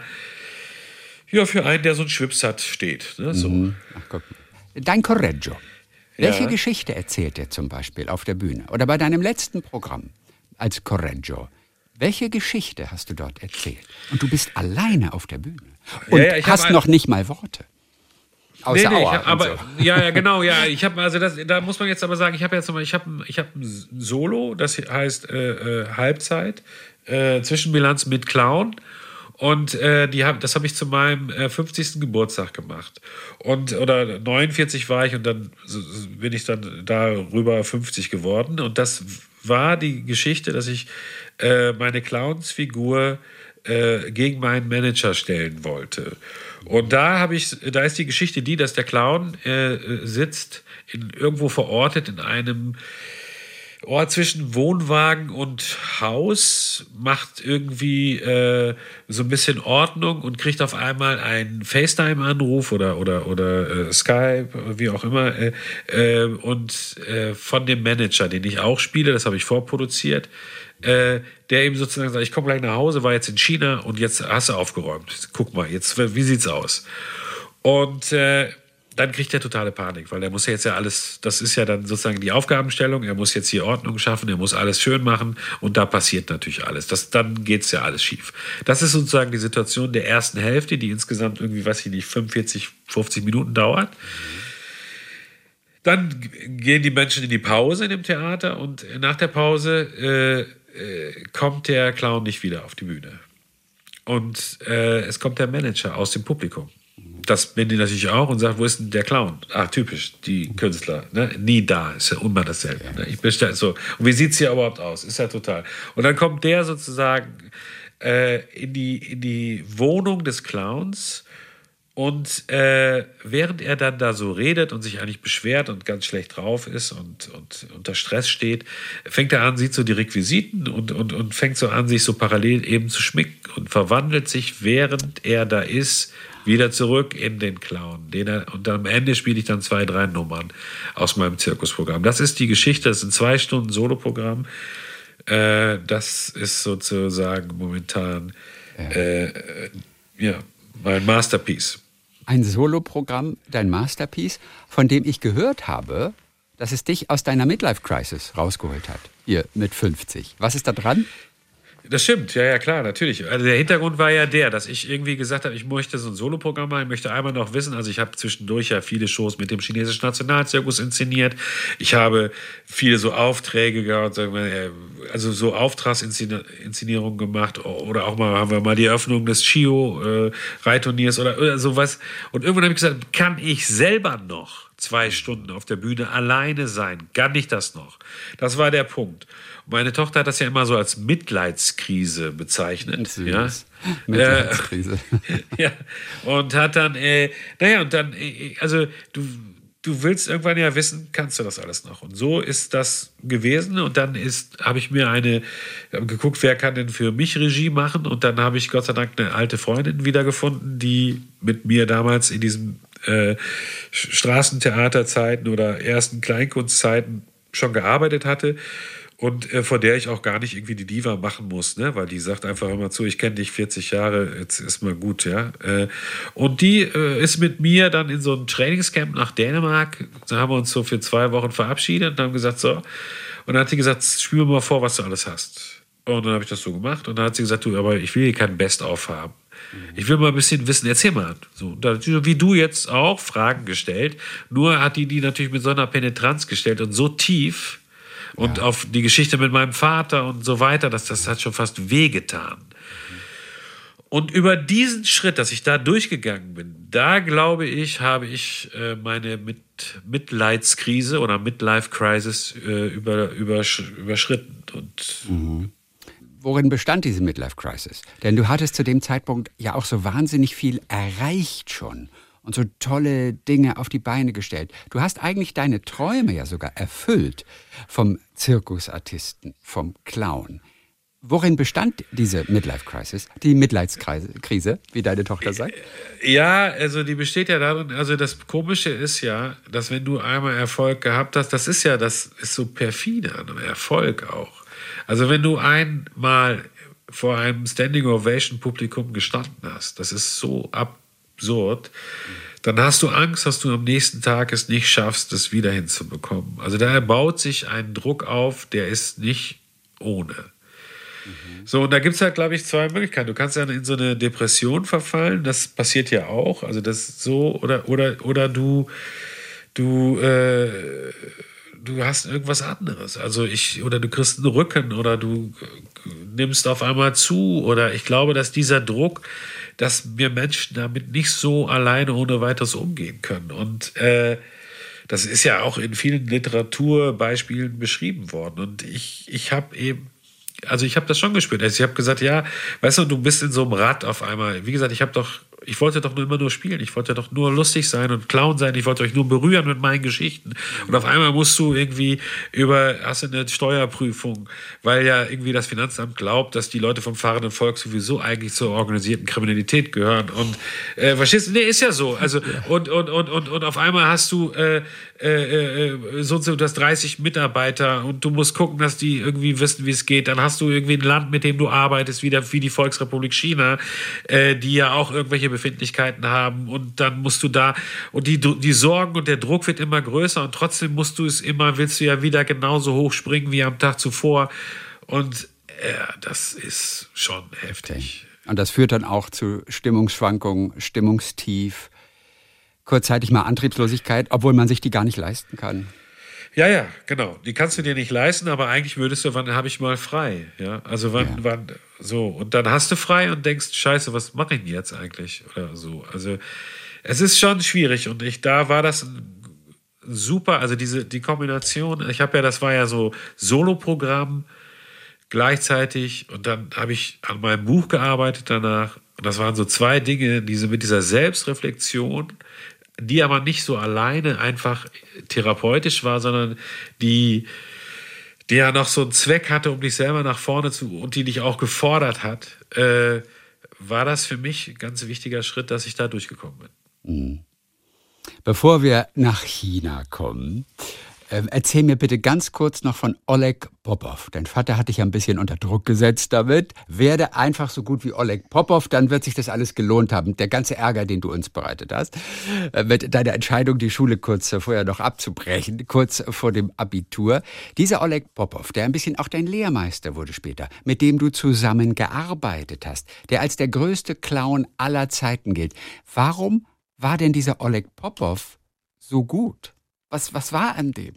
ja für einen, der so einen Schwips hat, steht. Ne? So. Mhm. Ach, Dein Correggio. Welche ja. Geschichte erzählt er zum Beispiel auf der Bühne oder bei deinem letzten Programm als Correggio? Welche Geschichte hast du dort erzählt? Und du bist alleine auf der Bühne und ja, ja, hast noch nicht mal Worte. Außer nee, nee, hab, aber so. ja, ja, genau, ja. Ich habe also das, da muss man jetzt aber sagen, ich habe jetzt mal, ich habe, ich habe ein Solo, das heißt äh, äh, Halbzeit, äh, Zwischenbilanz mit Clown. Und äh, die hab, das habe ich zu meinem äh, 50. Geburtstag gemacht. Und oder 49 war ich und dann bin ich dann darüber 50 geworden. Und das war die Geschichte, dass ich äh, meine Clownsfigur äh, gegen meinen Manager stellen wollte. Und da habe ich, da ist die Geschichte die, dass der Clown äh, sitzt in, irgendwo verortet in einem Ort zwischen Wohnwagen und Haus, macht irgendwie äh, so ein bisschen Ordnung und kriegt auf einmal einen FaceTime-Anruf oder, oder, oder äh, Skype, wie auch immer, äh, äh und äh, von dem Manager, den ich auch spiele, das habe ich vorproduziert, äh, der eben sozusagen sagt, ich komme gleich nach Hause, war jetzt in China und jetzt hast du aufgeräumt. Guck mal, jetzt, wie sieht's aus? Und äh, dann kriegt er totale Panik, weil er muss ja jetzt ja alles, das ist ja dann sozusagen die Aufgabenstellung, er muss jetzt hier Ordnung schaffen, er muss alles schön machen und da passiert natürlich alles. Das, dann geht's ja alles schief. Das ist sozusagen die Situation der ersten Hälfte, die insgesamt irgendwie, weiß ich nicht, 45, 50 Minuten dauert. Dann gehen die Menschen in die Pause in dem Theater und nach der Pause äh, äh, kommt der Clown nicht wieder auf die Bühne. Und äh, es kommt der Manager aus dem Publikum. Das bin ich natürlich auch und sagt, wo ist denn der Clown? Ah, typisch, die Künstler. Ne? Nie da, ist ja immer dasselbe. Ne? Ich bestell, so. Und wie sieht es hier überhaupt aus? Ist ja total. Und dann kommt der sozusagen äh, in, die, in die Wohnung des Clowns und äh, während er dann da so redet und sich eigentlich beschwert und ganz schlecht drauf ist und, und unter Stress steht, fängt er an, sieht so die Requisiten und, und, und fängt so an, sich so parallel eben zu schmicken und verwandelt sich, während er da ist, wieder zurück in den Clown. Den er, und am Ende spiele ich dann zwei, drei Nummern aus meinem Zirkusprogramm. Das ist die Geschichte, das ist ein zwei Stunden Soloprogramm. Äh, das ist sozusagen momentan. Ja. Äh, Ja, mein Masterpiece. Ein Soloprogramm, dein Masterpiece, von dem ich gehört habe, dass es dich aus deiner Midlife-Crisis rausgeholt hat. Hier mit 50. Was ist da dran? Das stimmt, ja, ja, klar, natürlich. Also der Hintergrund war ja der, dass ich irgendwie gesagt habe, ich möchte so ein Soloprogramm machen, ich möchte einmal noch wissen, also ich habe zwischendurch ja viele Shows mit dem chinesischen Nationalzirkus inszeniert. Ich habe viele so Aufträge gehabt, äh, also so Auftragsinszenierungen gemacht oder auch mal haben wir mal die Eröffnung des Chio-Reitturniers äh, oder, oder sowas. Und irgendwann habe ich gesagt, kann ich selber noch zwei Stunden auf der Bühne alleine sein? Kann ich das noch? Das war der Punkt. Meine Tochter hat das ja immer so als Mitleidskrise bezeichnet. Ja? Mitleidskrise. Äh, ja. Und hat dann, äh, naja, und dann, äh, also du, du willst irgendwann ja wissen, kannst du das alles noch? Und so ist das gewesen. Und dann ist, habe ich mir eine, geguckt, wer kann denn für mich Regie machen? Und dann habe ich Gott sei Dank eine alte Freundin wiedergefunden, die mit mir damals in diesen äh, Straßentheaterzeiten oder ersten Kleinkunstzeiten schon gearbeitet hatte und äh, vor der ich auch gar nicht irgendwie die Diva machen muss, ne? weil die sagt einfach immer zu, ich kenne dich 40 Jahre, jetzt ist mal gut, ja. Äh, und die äh, ist mit mir dann in so ein Trainingscamp nach Dänemark, da haben wir uns so für zwei Wochen verabschiedet und haben gesagt, so, und dann hat sie gesagt, spiel mal vor, was du alles hast. Und dann habe ich das so gemacht und dann hat sie gesagt, du, aber ich will hier kein Best-of haben. Ich will mal ein bisschen wissen, erzähl mal. So, wie du jetzt auch Fragen gestellt, nur hat die die natürlich mit so einer Penetranz gestellt und so tief, und ja. auf die Geschichte mit meinem Vater und so weiter, das, das hat schon fast wehgetan. Und über diesen Schritt, dass ich da durchgegangen bin, da glaube ich, habe ich äh, meine Mit Mitleidskrise oder Midlife Crisis äh, über, über, überschritten. Und mhm. Worin bestand diese Midlife Crisis? Denn du hattest zu dem Zeitpunkt ja auch so wahnsinnig viel erreicht schon und so tolle Dinge auf die Beine gestellt. Du hast eigentlich deine Träume ja sogar erfüllt vom Zirkusartisten, vom Clown. Worin bestand diese Midlife Crisis, die Mitleidskrise, wie deine Tochter sagt? Ja, also die besteht ja darin, also das Komische ist ja, dass wenn du einmal Erfolg gehabt hast, das ist ja, das ist so perfide an Erfolg auch. Also wenn du einmal vor einem Standing Ovation Publikum gestanden hast, das ist so ab absurd, dann hast du Angst, dass du am nächsten Tag es nicht schaffst, es wieder hinzubekommen. Also da baut sich ein Druck auf, der ist nicht ohne. So, und da gibt es halt, glaube ich, zwei Möglichkeiten. Du kannst ja in so eine Depression verfallen, das passiert ja auch. Also das so, oder, oder, oder du, du, äh, du hast irgendwas anderes. Also ich, oder du kriegst einen Rücken oder du nimmst auf einmal zu. Oder ich glaube, dass dieser Druck, dass wir Menschen damit nicht so alleine ohne weiteres umgehen können. Und äh, das ist ja auch in vielen Literaturbeispielen beschrieben worden. Und ich, ich habe eben also ich habe das schon gespürt. Also ich habe gesagt, ja, weißt du, du bist in so einem Rad auf einmal. Wie gesagt, ich habe doch ich wollte doch nur immer nur spielen. Ich wollte doch nur lustig sein und Clown sein. Ich wollte euch nur berühren mit meinen Geschichten. Und auf einmal musst du irgendwie über, hast du eine Steuerprüfung, weil ja irgendwie das Finanzamt glaubt, dass die Leute vom fahrenden Volk sowieso eigentlich zur organisierten Kriminalität gehören. Und äh, verstehst du? Nee, ist ja so. Also, und, und, und, und, und auf einmal hast du äh, äh, äh, so und so, du hast 30 Mitarbeiter und du musst gucken, dass die irgendwie wissen, wie es geht. Dann hast du irgendwie ein Land, mit dem du arbeitest, wieder wie die Volksrepublik China, äh, die ja auch irgendwelche Befindlichkeiten haben und dann musst du da und die, die Sorgen und der Druck wird immer größer und trotzdem musst du es immer, willst du ja wieder genauso hoch springen wie am Tag zuvor und ja, das ist schon heftig. Und das führt dann auch zu Stimmungsschwankungen, Stimmungstief, kurzzeitig mal Antriebslosigkeit, obwohl man sich die gar nicht leisten kann. Ja, ja, genau. Die kannst du dir nicht leisten, aber eigentlich würdest du, wann habe ich mal frei? Ja, also wann, ja. wann, so. Und dann hast du frei und denkst, Scheiße, was mache ich denn jetzt eigentlich? Oder so. Also, es ist schon schwierig und ich, da war das super, also diese, die Kombination, ich habe ja, das war ja so Soloprogramm gleichzeitig und dann habe ich an meinem Buch gearbeitet danach und das waren so zwei Dinge, diese mit dieser Selbstreflexion, die aber nicht so alleine einfach therapeutisch war, sondern die, die ja noch so einen Zweck hatte, um dich selber nach vorne zu und die dich auch gefordert hat, äh, war das für mich ein ganz wichtiger Schritt, dass ich da durchgekommen bin. Mhm. Bevor wir nach China kommen, erzähl mir bitte ganz kurz noch von Oleg Popov. Dein Vater hat dich ja ein bisschen unter Druck gesetzt damit. Werde einfach so gut wie Oleg Popov, dann wird sich das alles gelohnt haben. Der ganze Ärger, den du uns bereitet hast, äh, mit deiner Entscheidung, die Schule kurz vorher noch abzubrechen, kurz vor dem Abitur. Dieser Oleg Popov, der ein bisschen auch dein Lehrmeister wurde später, mit dem du zusammen gearbeitet hast, der als der größte Clown aller Zeiten gilt. Warum war denn dieser Oleg Popov so gut? Was, was war an dem?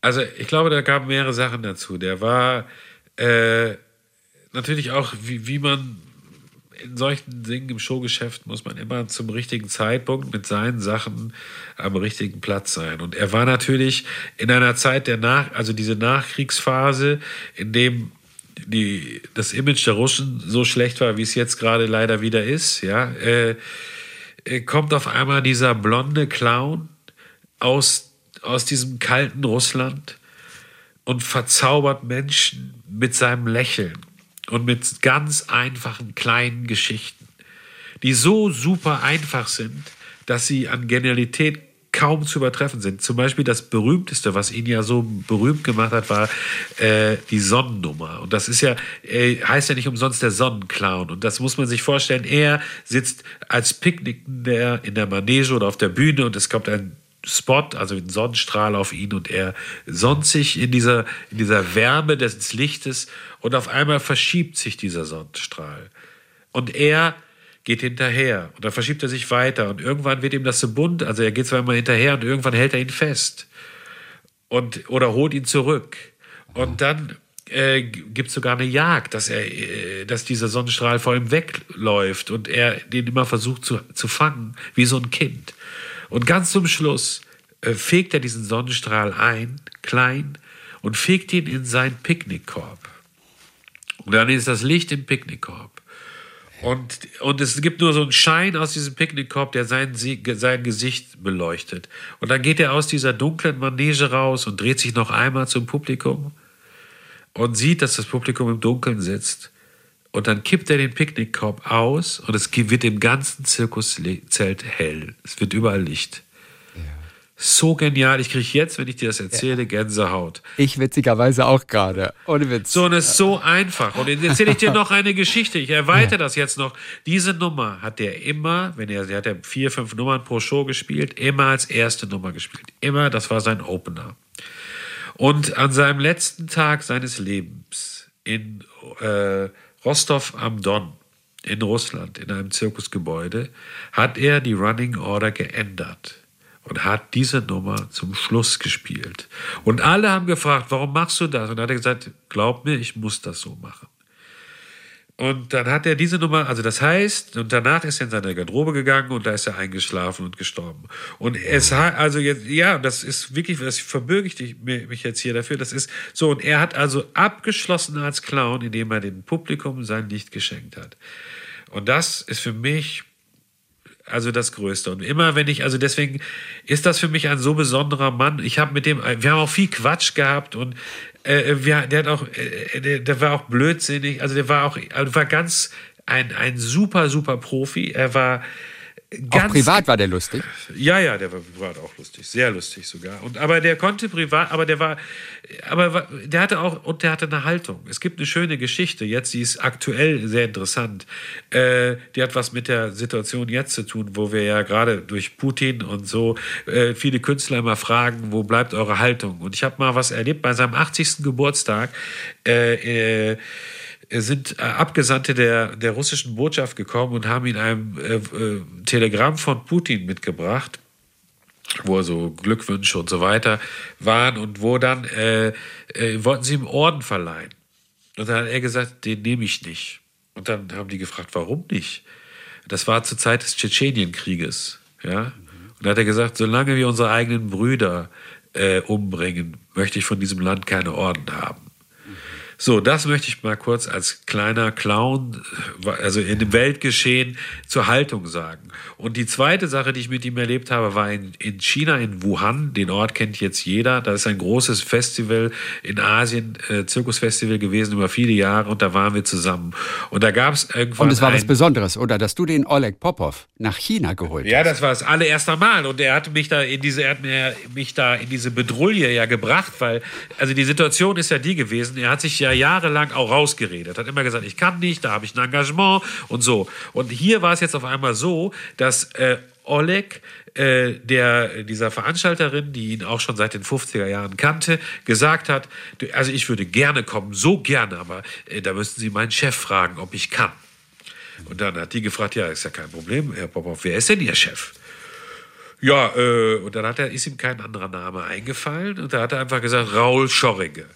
Also ich glaube, da gab mehrere Sachen dazu. Der war äh, natürlich auch, wie, wie man in solchen Dingen im Showgeschäft muss man immer zum richtigen Zeitpunkt mit seinen Sachen am richtigen Platz sein. Und er war natürlich in einer Zeit der Nach, also diese Nachkriegsphase, in dem die, das Image der Russen so schlecht war, wie es jetzt gerade leider wieder ist, ja, äh, äh kommt auf einmal dieser blonde Clown aus, aus diesem kalten Russland und verzaubert Menschen mit seinem Lächeln und mit ganz einfachen kleinen Geschichten, die so super einfach sind, dass sie an Genialität kaum zu übertreffen sind. Zum Beispiel das berühmteste, was ihn ja so berühmt gemacht hat, war äh, die Sonnennummer. Und das ist ja, äh, heißt ja nicht umsonst der Sonnenclown. Und das muss man sich vorstellen. Er sitzt als Picknickender in der Manege oder auf der Bühne und es kommt ein Spot, also ein Sonnenstrahl auf ihn und er sonnt sich in dieser, in dieser Wärme des Lichtes und auf einmal verschiebt sich dieser Sonnenstrahl. Und er geht hinterher und dann verschiebt er sich weiter und irgendwann wird ihm das so bunt, also er geht zwar immer hinterher und irgendwann hält er ihn fest und oder holt ihn zurück und dann äh, gibt es sogar eine Jagd, dass er, äh, dass dieser Sonnenstrahl vor ihm wegläuft und er den immer versucht zu, zu fangen, wie so ein Kind. Und ganz zum Schluss äh, fegt er diesen Sonnenstrahl ein, klein, und fegt ihn in seinen Picknickkorb. Und dann ist das Licht im Picknickkorb. Und, und es gibt nur so einen Schein aus diesem Picknickkorb, der sein, sein Gesicht beleuchtet. Und dann geht er aus dieser dunklen Manege raus und dreht sich noch einmal zum Publikum und sieht, dass das Publikum im Dunkeln sitzt und dann kippt er den Picknickkorb aus und es wird im ganzen Zirkuszelt hell. Es wird überall Licht. Ja. So genial. Ich kriege jetzt, wenn ich dir das erzähle, ja. Gänsehaut. Ich witzigerweise auch gerade. Ohne Witz. So, und es ist so einfach. Und jetzt erzähle ich dir noch eine Geschichte. Ich erweitere ja. das jetzt noch. Diese Nummer hat er immer, wenn er, er hat ja vier, fünf Nummern pro Show gespielt, immer als erste Nummer gespielt. Immer, das war sein Opener. Und an seinem letzten Tag seines Lebens in äh, Rostov am Don in Russland in einem Zirkusgebäude hat er die Running Order geändert und hat diese Nummer zum Schluss gespielt. Und alle haben gefragt, warum machst du das? Und hat er gesagt, glaub mir, ich muss das so machen. Und dann hat er diese Nummer, also das heißt, und danach ist er in seine Garderobe gegangen und da ist er eingeschlafen und gestorben. Und es hat, also jetzt, ja, das ist wirklich, das verbürge ich mich jetzt hier dafür, das ist so, und er hat also abgeschlossen als Clown, indem er dem Publikum sein Licht geschenkt hat. Und das ist für mich also das Größte. Und immer wenn ich, also deswegen ist das für mich ein so besonderer Mann. Ich habe mit dem, wir haben auch viel Quatsch gehabt und äh, wir, der hat auch, äh, der, der, war auch blödsinnig, also der war auch, also war ganz ein, ein super, super Profi. Er war Ganz, auch privat war der lustig? Ja, ja, der war privat auch lustig, sehr lustig sogar. Und aber der konnte privat, aber der war, aber der hatte auch und der hatte eine Haltung. Es gibt eine schöne Geschichte jetzt, die ist aktuell sehr interessant. Äh, die hat was mit der Situation jetzt zu tun, wo wir ja gerade durch Putin und so äh, viele Künstler immer fragen, wo bleibt eure Haltung? Und ich habe mal was erlebt bei seinem 80. Geburtstag. Äh, äh sind äh, Abgesandte der, der russischen Botschaft gekommen und haben ihm ein äh, äh, Telegramm von Putin mitgebracht, wo so Glückwünsche und so weiter waren und wo dann äh, äh, wollten sie ihm Orden verleihen. Und dann hat er gesagt, den nehme ich nicht. Und dann haben die gefragt, warum nicht? Das war zur Zeit des Tschetschenienkrieges. Ja? Und dann hat er gesagt, solange wir unsere eigenen Brüder äh, umbringen, möchte ich von diesem Land keine Orden haben. So, das möchte ich mal kurz als kleiner Clown, also in dem Weltgeschehen, zur Haltung sagen. Und die zweite Sache, die ich mit ihm erlebt habe, war in, in China, in Wuhan. Den Ort kennt jetzt jeder. Da ist ein großes Festival in Asien, äh, Zirkusfestival gewesen über viele Jahre und da waren wir zusammen. Und da gab es irgendwann. Und es war was Besonderes, oder? Dass du den Oleg Popov nach China geholt hast. Ja, das war das allererste Mal. Und er hat mich da in diese, er hat mich da in diese Bedrulle ja gebracht, weil, also die Situation ist ja die gewesen, er hat sich ja jahrelang auch rausgeredet, hat immer gesagt, ich kann nicht, da habe ich ein Engagement und so. Und hier war es jetzt auf einmal so, dass äh, Oleg, äh, der dieser Veranstalterin, die ihn auch schon seit den 50er Jahren kannte, gesagt hat, also ich würde gerne kommen, so gerne, aber äh, da müssten Sie meinen Chef fragen, ob ich kann. Und dann hat die gefragt, ja, ist ja kein Problem, Herr Popov, wer ist denn Ihr Chef? Ja, äh, und dann hat er, ist ihm kein anderer Name eingefallen und da hat er einfach gesagt, Raul Schorrige.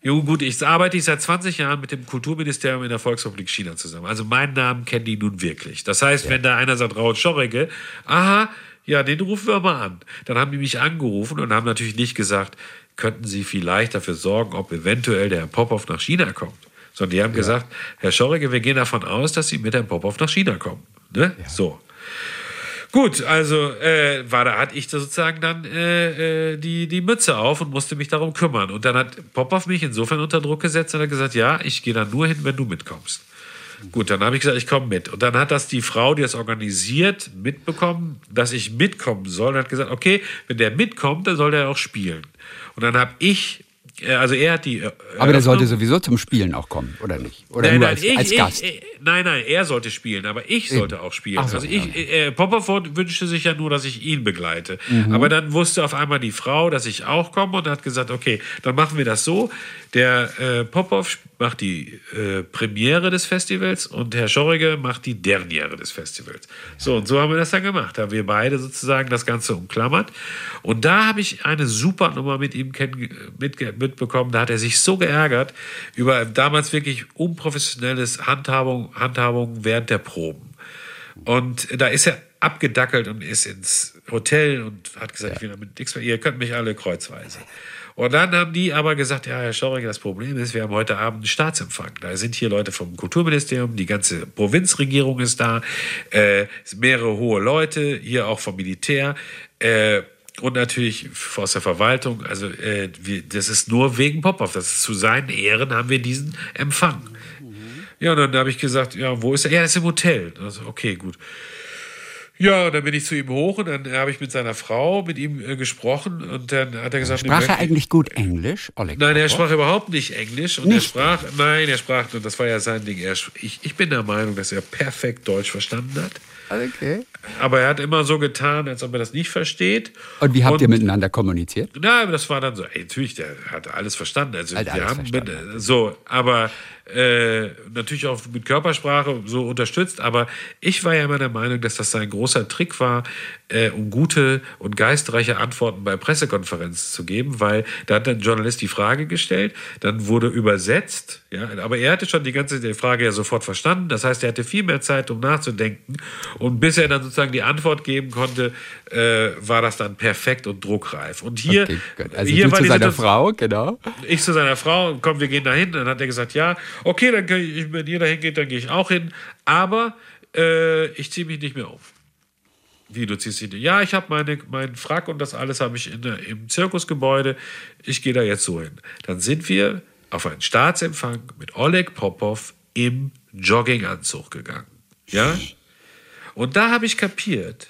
Jo, gut, ich arbeite seit 20 Jahren mit dem Kulturministerium in der Volksrepublik China zusammen. Also meinen Namen kennen die nun wirklich. Das heißt, ja. wenn da einer sagt, Raul Schorrige, aha, ja, den rufen wir mal an. Dann haben die mich angerufen und haben natürlich nicht gesagt, könnten Sie vielleicht dafür sorgen, ob eventuell der Herr Popov nach China kommt. Sondern die haben ja. gesagt, Herr Schorrige, wir gehen davon aus, dass Sie mit Herrn Popov nach China kommen. Ne? Ja. So. Gut, also äh, war da hatte ich sozusagen dann äh, äh, die, die Mütze auf und musste mich darum kümmern. Und dann hat Popov mich insofern unter Druck gesetzt und hat gesagt, ja, ich gehe da nur hin, wenn du mitkommst. Gut, dann habe ich gesagt, ich komme mit. Und dann hat das die Frau, die das organisiert, mitbekommen, dass ich mitkommen soll. Und hat gesagt, okay, wenn der mitkommt, dann soll der auch spielen. Und dann habe ich also er hat die. Aber der sollte sowieso zum Spielen auch kommen, oder nicht? Oder nein, nur nein, als, ich, als Gast? Ich, nein, nein, er sollte spielen, aber ich sollte Eben. auch spielen. So, also ich, ja. äh, Popperford wünschte sich ja nur, dass ich ihn begleite. Mhm. Aber dann wusste auf einmal die Frau, dass ich auch komme und hat gesagt, okay, dann machen wir das so. Der äh, Popov macht die äh, Premiere des Festivals und Herr Schorrige macht die Derniere des Festivals. So, und so haben wir das dann gemacht. Da haben wir beide sozusagen das Ganze umklammert. Und da habe ich eine super Nummer mit ihm mit, mitbekommen. Da hat er sich so geärgert über damals wirklich unprofessionelles Handhabung, Handhabung während der Proben. Und da ist er abgedackelt und ist ins Hotel und hat gesagt, ja. ich will damit nichts mehr, ihr könnt mich alle kreuzweise. Und dann haben die aber gesagt, ja, Herr Schaurig, das Problem ist, wir haben heute Abend einen Staatsempfang. Da sind hier Leute vom Kulturministerium, die ganze Provinzregierung ist da, äh, mehrere hohe Leute, hier auch vom Militär. Äh, und natürlich aus der Verwaltung, also äh, wir, das ist nur wegen Popov. Das ist zu seinen Ehren haben wir diesen Empfang. Mhm. Ja, und dann habe ich gesagt, ja, wo ist er? Ja, er ist im Hotel. Also, okay, gut. Ja, und dann bin ich zu ihm hoch und dann habe ich mit seiner Frau mit ihm äh, gesprochen und dann hat er gesagt, sprach er eigentlich gut Englisch, Oleg? Nein, er sprach überhaupt nicht Englisch und nicht. er sprach, nein, er sprach und das war ja sein Ding. Er, ich, ich bin der Meinung, dass er perfekt Deutsch verstanden hat. Okay. Aber er hat immer so getan, als ob er das nicht versteht. Und wie habt und, ihr miteinander kommuniziert? Na, das war dann so, ey, natürlich, der hat alles verstanden. Also halt wir haben mit, so, aber äh, natürlich auch mit Körpersprache so unterstützt, aber ich war ja immer der Meinung, dass das sein großer Trick war, äh, um gute und geistreiche Antworten bei Pressekonferenzen zu geben, weil da hat ein Journalist die Frage gestellt, dann wurde übersetzt, ja, aber er hatte schon die ganze die Frage ja sofort verstanden, das heißt, er hatte viel mehr Zeit, um nachzudenken und bis er dann sozusagen die Antwort geben konnte, äh, war das dann perfekt und druckreif. Und hier, okay, also hier war zu seiner Frau, genau. Ich zu seiner Frau, komm, wir gehen dahin. Dann hat er gesagt, ja, okay, dann kann ich, wenn ihr dahin geht, dann gehe ich auch hin. Aber äh, ich ziehe mich nicht mehr um. Wie, du ziehst dich nicht? Ja, ich habe meine, meinen Frack und das alles habe ich in, im Zirkusgebäude. Ich gehe da jetzt so hin. Dann sind wir auf einen Staatsempfang mit Oleg Popov im Jogginganzug gegangen. Ja? Und da habe ich kapiert,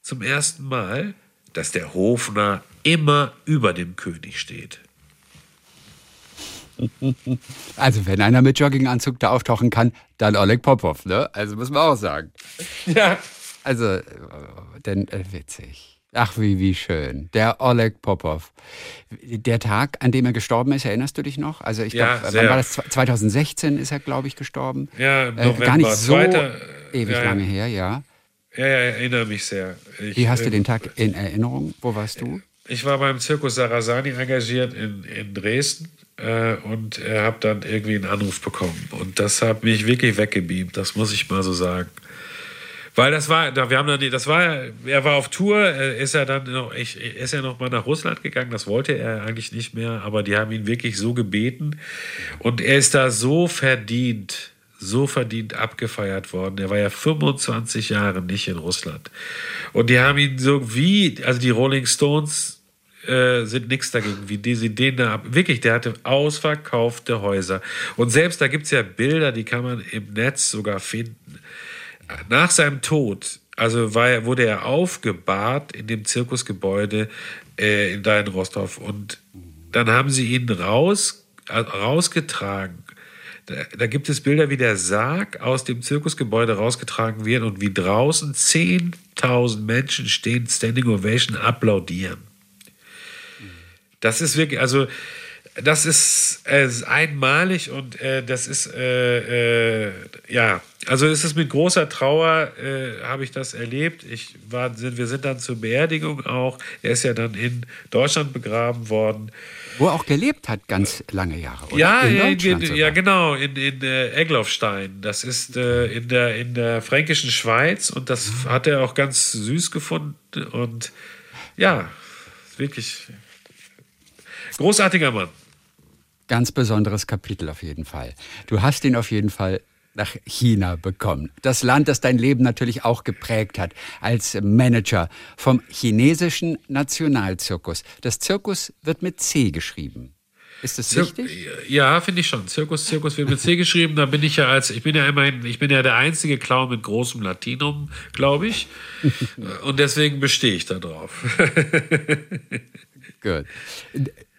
zum ersten Mal, dass der Hofner immer über dem König steht. Also, wenn einer mit Jogginganzug da auftauchen kann, dann Oleg Popov, ne? Also, muss man auch sagen. Ja. Also, äh, denn äh, witzig. Ach, wie, wie schön. Der Oleg Popov. Der Tag, an dem er gestorben ist, erinnerst du dich noch? Also, ich ja, glaube, wann war das? 2016 ist er, glaube ich, gestorben. Ja, im November. Äh, gar nicht so Zweiter, ewig ja, lange her, ja. Ja, ja, erinnere mich sehr. Ich, wie hast du den Tag in Erinnerung? Wo warst du? Ich war beim Zirkus Sarasani engagiert in, in Dresden äh, und äh, habe dann irgendwie einen Anruf bekommen. Und das hat mich wirklich weggebeamt, das muss ich mal so sagen. Weil das war, wir haben dann, das war, er war auf Tour, ist er dann noch, ich, ist er noch mal nach Russland gegangen, das wollte er eigentlich nicht mehr, aber die haben ihn wirklich so gebeten und er ist da so verdient, so verdient abgefeiert worden. Er war ja 25 Jahre nicht in Russland. Und die haben ihn so wie, also die Rolling Stones äh, sind nichts dagegen, wie die sie den da wirklich, der hatte ausverkaufte Häuser. Und selbst da gibt es ja Bilder, die kann man im Netz sogar finden nach seinem Tod, also war, wurde er aufgebahrt in dem Zirkusgebäude äh, in Dein Rostov und dann haben sie ihn raus, äh, rausgetragen. Da, da, gibt es Bilder, wie der Sarg aus dem Zirkusgebäude rausgetragen wird und wie draußen 10.000 Menschen stehen, Standing Ovation, applaudieren. Das ist wirklich, also das ist, äh, einmalig und äh, das ist, äh, äh, ja, also es ist mit großer Trauer, äh, habe ich das erlebt. Ich war, sind, wir sind dann zur Beerdigung auch. Er ist ja dann in Deutschland begraben worden. Wo er auch gelebt hat, ganz lange Jahre. Oder? Ja, in in, in, ja, genau, in, in äh, Egloffstein. Das ist in, der, in der fränkischen Schweiz und das mhm. hat er auch ganz süß gefunden. Und ja, wirklich großartiger Mann. Ganz besonderes Kapitel auf jeden Fall. Du hast ihn auf jeden Fall nach China bekommen. Das Land, das dein Leben natürlich auch geprägt hat, als Manager vom chinesischen Nationalzirkus. Das Zirkus wird mit C geschrieben. Ist das Zir richtig? Ja, finde ich schon. Zirkus, Zirkus wird mit C geschrieben. Da bin ich ja als, ich bin ja immerhin, ich bin ja der einzige Clown mit großem Latinum, glaube ich. Und deswegen bestehe ich da drauf. Gut.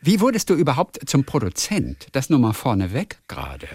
Wie wurdest du überhaupt zum Produzent? Das nur mal vorneweg gerade.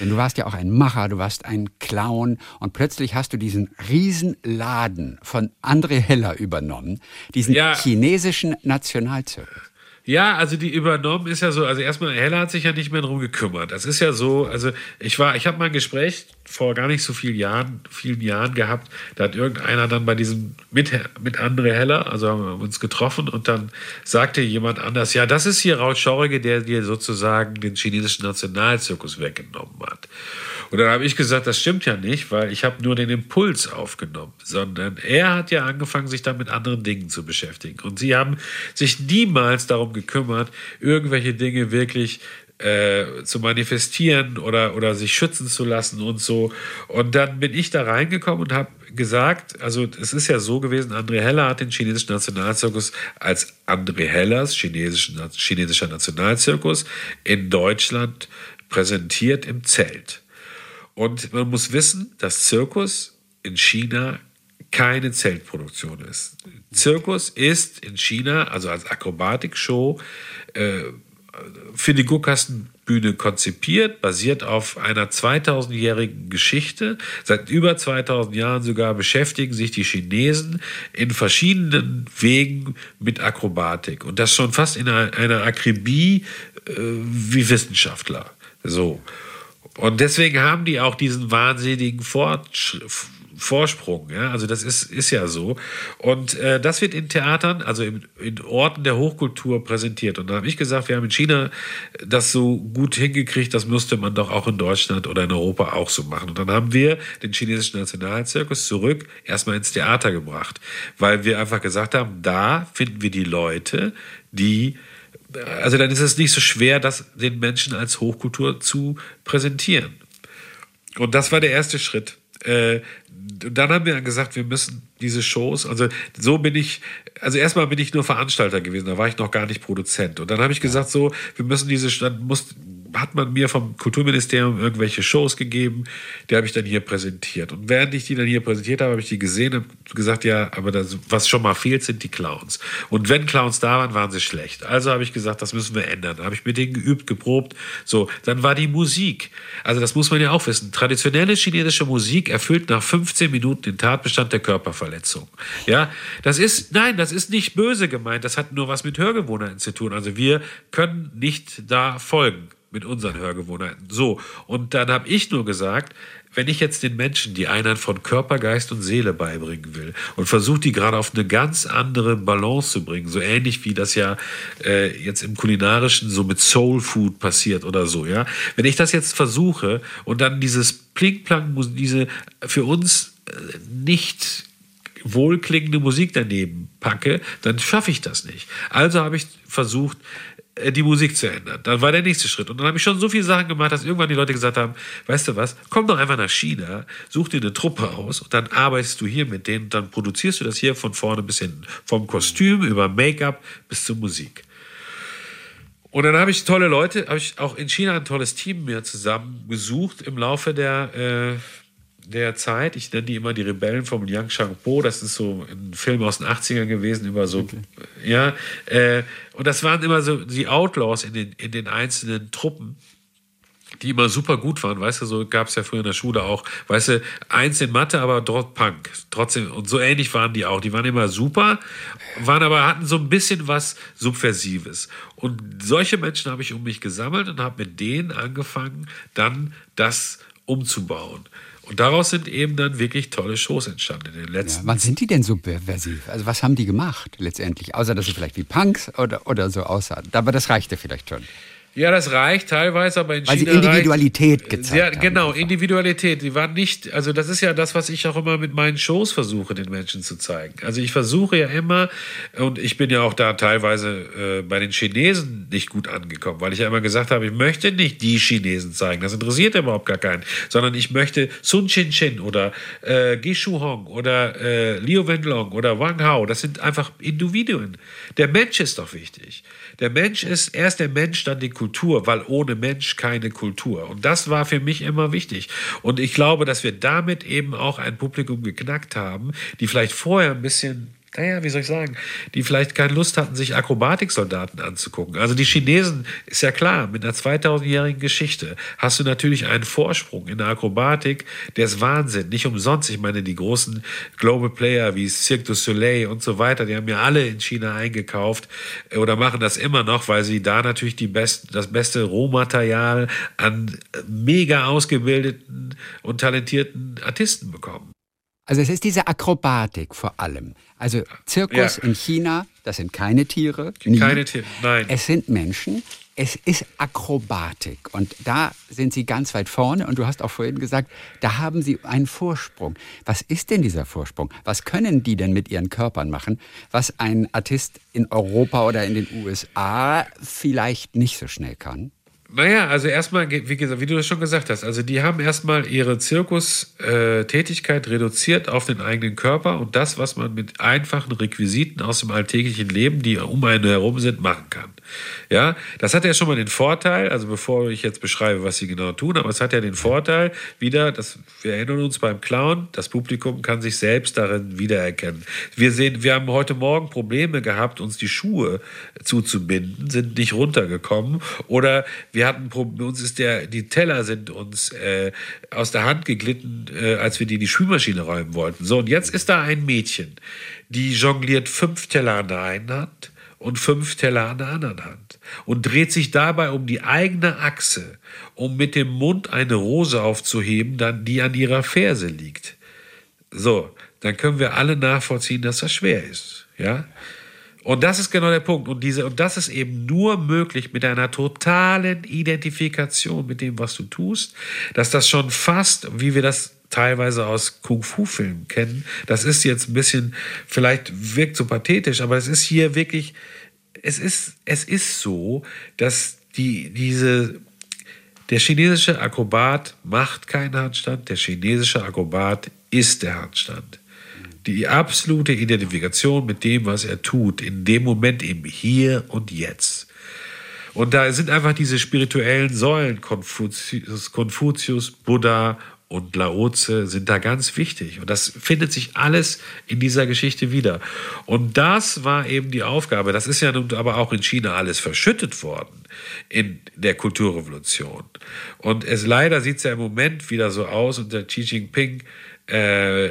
Denn du warst ja auch ein Macher, du warst ein Clown und plötzlich hast du diesen Riesenladen von André Heller übernommen, diesen ja. chinesischen Nationalzirkus. Ja, also die übernommen ist ja so, also erstmal, Heller hat sich ja nicht mehr darum gekümmert. Das ist ja so, also ich war, ich habe mal ein Gespräch vor gar nicht so vielen Jahren, vielen Jahren gehabt, da hat irgendeiner dann bei diesem, mit, mit André Heller, also haben wir uns getroffen und dann sagte jemand anders, ja, das ist hier Raut Schorige, der dir sozusagen den chinesischen Nationalzirkus weggenommen hat. Und dann habe ich gesagt, das stimmt ja nicht, weil ich habe nur den Impuls aufgenommen, sondern er hat ja angefangen, sich dann mit anderen Dingen zu beschäftigen. Und sie haben sich niemals darum gekümmert, irgendwelche Dinge wirklich äh, zu manifestieren oder, oder sich schützen zu lassen und so. Und dann bin ich da reingekommen und habe gesagt, also es ist ja so gewesen, André Heller hat den chinesischen Nationalzirkus als André Hellers chinesischer Nationalzirkus in Deutschland präsentiert im Zelt. Und man muss wissen, dass Zirkus in China keine Zeltproduktion ist. Zirkus ist in China, also als Akrobatikshow, äh, für die Guckkastenbühne konzipiert, basiert auf einer 2000-jährigen Geschichte. Seit über 2000 Jahren sogar beschäftigen sich die Chinesen in verschiedenen Wegen mit Akrobatik. Und das schon fast in einer, Akribie äh, wie Wissenschaftler. So. Und deswegen haben die auch diesen wahnsinnigen Fortsch Vorsprung. Ja? Also das ist, ist ja so. Und äh, das wird in Theatern, also in, in Orten der Hochkultur präsentiert. Und da habe ich gesagt, wir haben in China das so gut hingekriegt, das müsste man doch auch in Deutschland oder in Europa auch so machen. Und dann haben wir den chinesischen Nationalzirkus zurück erstmal ins Theater gebracht, weil wir einfach gesagt haben, da finden wir die Leute, die also dann ist es nicht so schwer, das den Menschen als Hochkultur zu präsentieren. Und das war der erste Schritt. Äh, dann haben wir gesagt, wir müssen diese Shows, also so bin ich, also erstmal bin ich nur Veranstalter gewesen, da war ich noch gar nicht Produzent. Und dann habe ich gesagt, so, wir müssen diese, dann muss, hat man mir vom Kulturministerium irgendwelche Shows gegeben, die habe ich dann hier präsentiert. Und während ich die dann hier präsentiert habe, habe ich die gesehen und gesagt, ja, aber das, was schon mal fehlt, sind die Clowns. Und wenn Clowns da waren, waren sie schlecht. Also habe ich gesagt, das müssen wir ändern. Da habe ich mit denen geübt, geprobt. So, dann war die Musik. Also das muss man ja auch wissen. Traditionelle chinesische Musik erfüllt nach 15 Minuten den Tatbestand der Körperverletzung. Ja, das ist, nein, das ist nicht böse gemeint. Das hat nur was mit Hörgewohnheiten zu tun. Also wir können nicht da folgen mit unseren Hörgewohnheiten. So, und dann habe ich nur gesagt, wenn ich jetzt den Menschen die Einheit von Körper, Geist und Seele beibringen will und versuche die gerade auf eine ganz andere Balance zu bringen, so ähnlich wie das ja äh, jetzt im kulinarischen so mit Soul Food passiert oder so, ja, wenn ich das jetzt versuche und dann dieses Plinkplank, diese für uns nicht wohlklingende Musik daneben packe, dann schaffe ich das nicht. Also habe ich versucht, äh, die Musik zu ändern. Dann war der nächste Schritt. Und dann habe ich schon so viele Sachen gemacht, dass irgendwann die Leute gesagt haben, weißt du was, komm doch einfach nach China, such dir eine Truppe aus und dann arbeitest du hier mit denen, dann produzierst du das hier von vorne bis hinten. Vom Kostüm über Make-up bis zur Musik. Und dann habe ich tolle Leute, habe ich auch in China ein tolles Team mir zusammen gesucht im Laufe der, äh, der Zeit. Ich nenne die immer die Rebellen vom Liang Shangpo. Das ist so ein Film aus den 80ern gewesen über so, okay. ja. Äh, und das waren immer so die Outlaws in den, in den einzelnen Truppen die immer super gut waren, weißt du, so gab es ja früher in der Schule auch, weißt du, eins in Mathe, aber dort Punk. Trotzdem, und so ähnlich waren die auch. Die waren immer super, waren aber, hatten so ein bisschen was Subversives. Und solche Menschen habe ich um mich gesammelt und habe mit denen angefangen, dann das umzubauen. Und daraus sind eben dann wirklich tolle Shows entstanden in den letzten. Ja, wann sind die denn subversiv? Also was haben die gemacht letztendlich? Außer dass sie vielleicht wie Punks oder, oder so aussahen. Aber das reichte vielleicht schon. Ja, das reicht teilweise, aber in Weil China sie Individualität reicht, gezeigt ja, Genau, haben Individualität. Die waren nicht, also das ist ja das, was ich auch immer mit meinen Shows versuche, den Menschen zu zeigen. Also ich versuche ja immer, und ich bin ja auch da teilweise äh, bei den Chinesen nicht gut angekommen, weil ich ja immer gesagt habe, ich möchte nicht die Chinesen zeigen, das interessiert überhaupt gar keinen, sondern ich möchte Sun Chin Chin oder äh, Gi Shu Hong oder äh, Liu Wenlong oder Wang Hao, das sind einfach Individuen. Der Mensch ist doch wichtig. Der Mensch ist erst der Mensch, dann die Kultur, weil ohne Mensch keine Kultur. Und das war für mich immer wichtig. Und ich glaube, dass wir damit eben auch ein Publikum geknackt haben, die vielleicht vorher ein bisschen naja, wie soll ich sagen, die vielleicht keine Lust hatten, sich Akrobatiksoldaten anzugucken. Also die Chinesen, ist ja klar, mit einer 2000-jährigen Geschichte hast du natürlich einen Vorsprung in der Akrobatik, der ist Wahnsinn. Nicht umsonst, ich meine, die großen Global Player wie Cirque du Soleil und so weiter, die haben ja alle in China eingekauft äh, oder machen das immer noch, weil sie da natürlich die besten, das beste Rohmaterial an mega ausgebildeten und talentierten Artisten bekommen. Also es ist diese Akrobatik vor allem. Also Zirkus ja. in China, das sind keine Tiere. Nie. Keine Tiere, nein. Es sind Menschen. Es ist Akrobatik und da sind sie ganz weit vorne und du hast auch vorhin gesagt, da haben sie einen Vorsprung. Was ist denn dieser Vorsprung? Was können die denn mit ihren Körpern machen, was ein Artist in Europa oder in den USA vielleicht nicht so schnell kann? Naja, also erstmal, wie, gesagt, wie du das schon gesagt hast, also die haben erstmal ihre Zirkustätigkeit reduziert auf den eigenen Körper und das, was man mit einfachen Requisiten aus dem alltäglichen Leben, die um einen herum sind, machen kann. Ja, das hat ja schon mal den Vorteil, also bevor ich jetzt beschreibe, was sie genau tun, aber es hat ja den Vorteil, wieder, dass wir erinnern uns beim Clown, das Publikum kann sich selbst darin wiedererkennen. Wir sehen, wir haben heute Morgen Probleme gehabt, uns die Schuhe zuzubinden, sind nicht runtergekommen oder wir hatten, uns ist der, die Teller sind uns äh, aus der Hand geglitten, äh, als wir die in die Spülmaschine räumen wollten. So, und jetzt ist da ein Mädchen, die jongliert fünf Teller an der einen Hand und fünf Teller an der anderen Hand und dreht sich dabei um die eigene Achse, um mit dem Mund eine Rose aufzuheben, dann die an ihrer Ferse liegt. So, dann können wir alle nachvollziehen, dass das schwer ist, ja? Und das ist genau der Punkt. Und, diese, und das ist eben nur möglich mit einer totalen Identifikation mit dem, was du tust, dass das schon fast, wie wir das teilweise aus Kung-Fu-Filmen kennen. Das ist jetzt ein bisschen, vielleicht wirkt so pathetisch, aber es ist hier wirklich, es ist, es ist so, dass die, diese, der chinesische Akrobat macht keinen Handstand, der chinesische Akrobat ist der Handstand. Die absolute Identifikation mit dem, was er tut, in dem Moment im Hier und Jetzt. Und da sind einfach diese spirituellen Säulen, Konfuzius, Konfuzius Buddha und Laoze sind da ganz wichtig. Und das findet sich alles in dieser Geschichte wieder. Und das war eben die Aufgabe. Das ist ja nun aber auch in China alles verschüttet worden in der Kulturrevolution. Und es leider sieht es ja im Moment wieder so aus unter Xi Jinping, äh,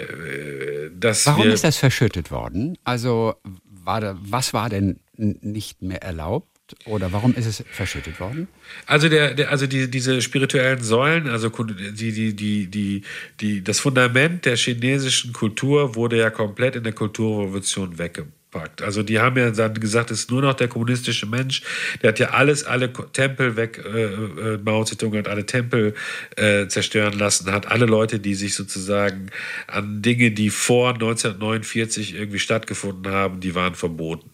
dass Warum ist das verschüttet worden? Also war da, was war denn nicht mehr erlaubt? oder warum ist es verschüttet worden? Also der, der also die, diese spirituellen Säulen, also die, die, die, die, die, das Fundament der chinesischen Kultur wurde ja komplett in der Kulturrevolution wegge, ausgepackt. Also die haben ja dann gesagt, es ist nur noch der kommunistische Mensch. Der hat ja alles, alle Tempel weg, äh, äh, Mao Zedong hat alle Tempel äh, zerstören lassen, hat alle Leute, die sich sozusagen an Dinge, die vor 1949 irgendwie stattgefunden haben, die waren verboten.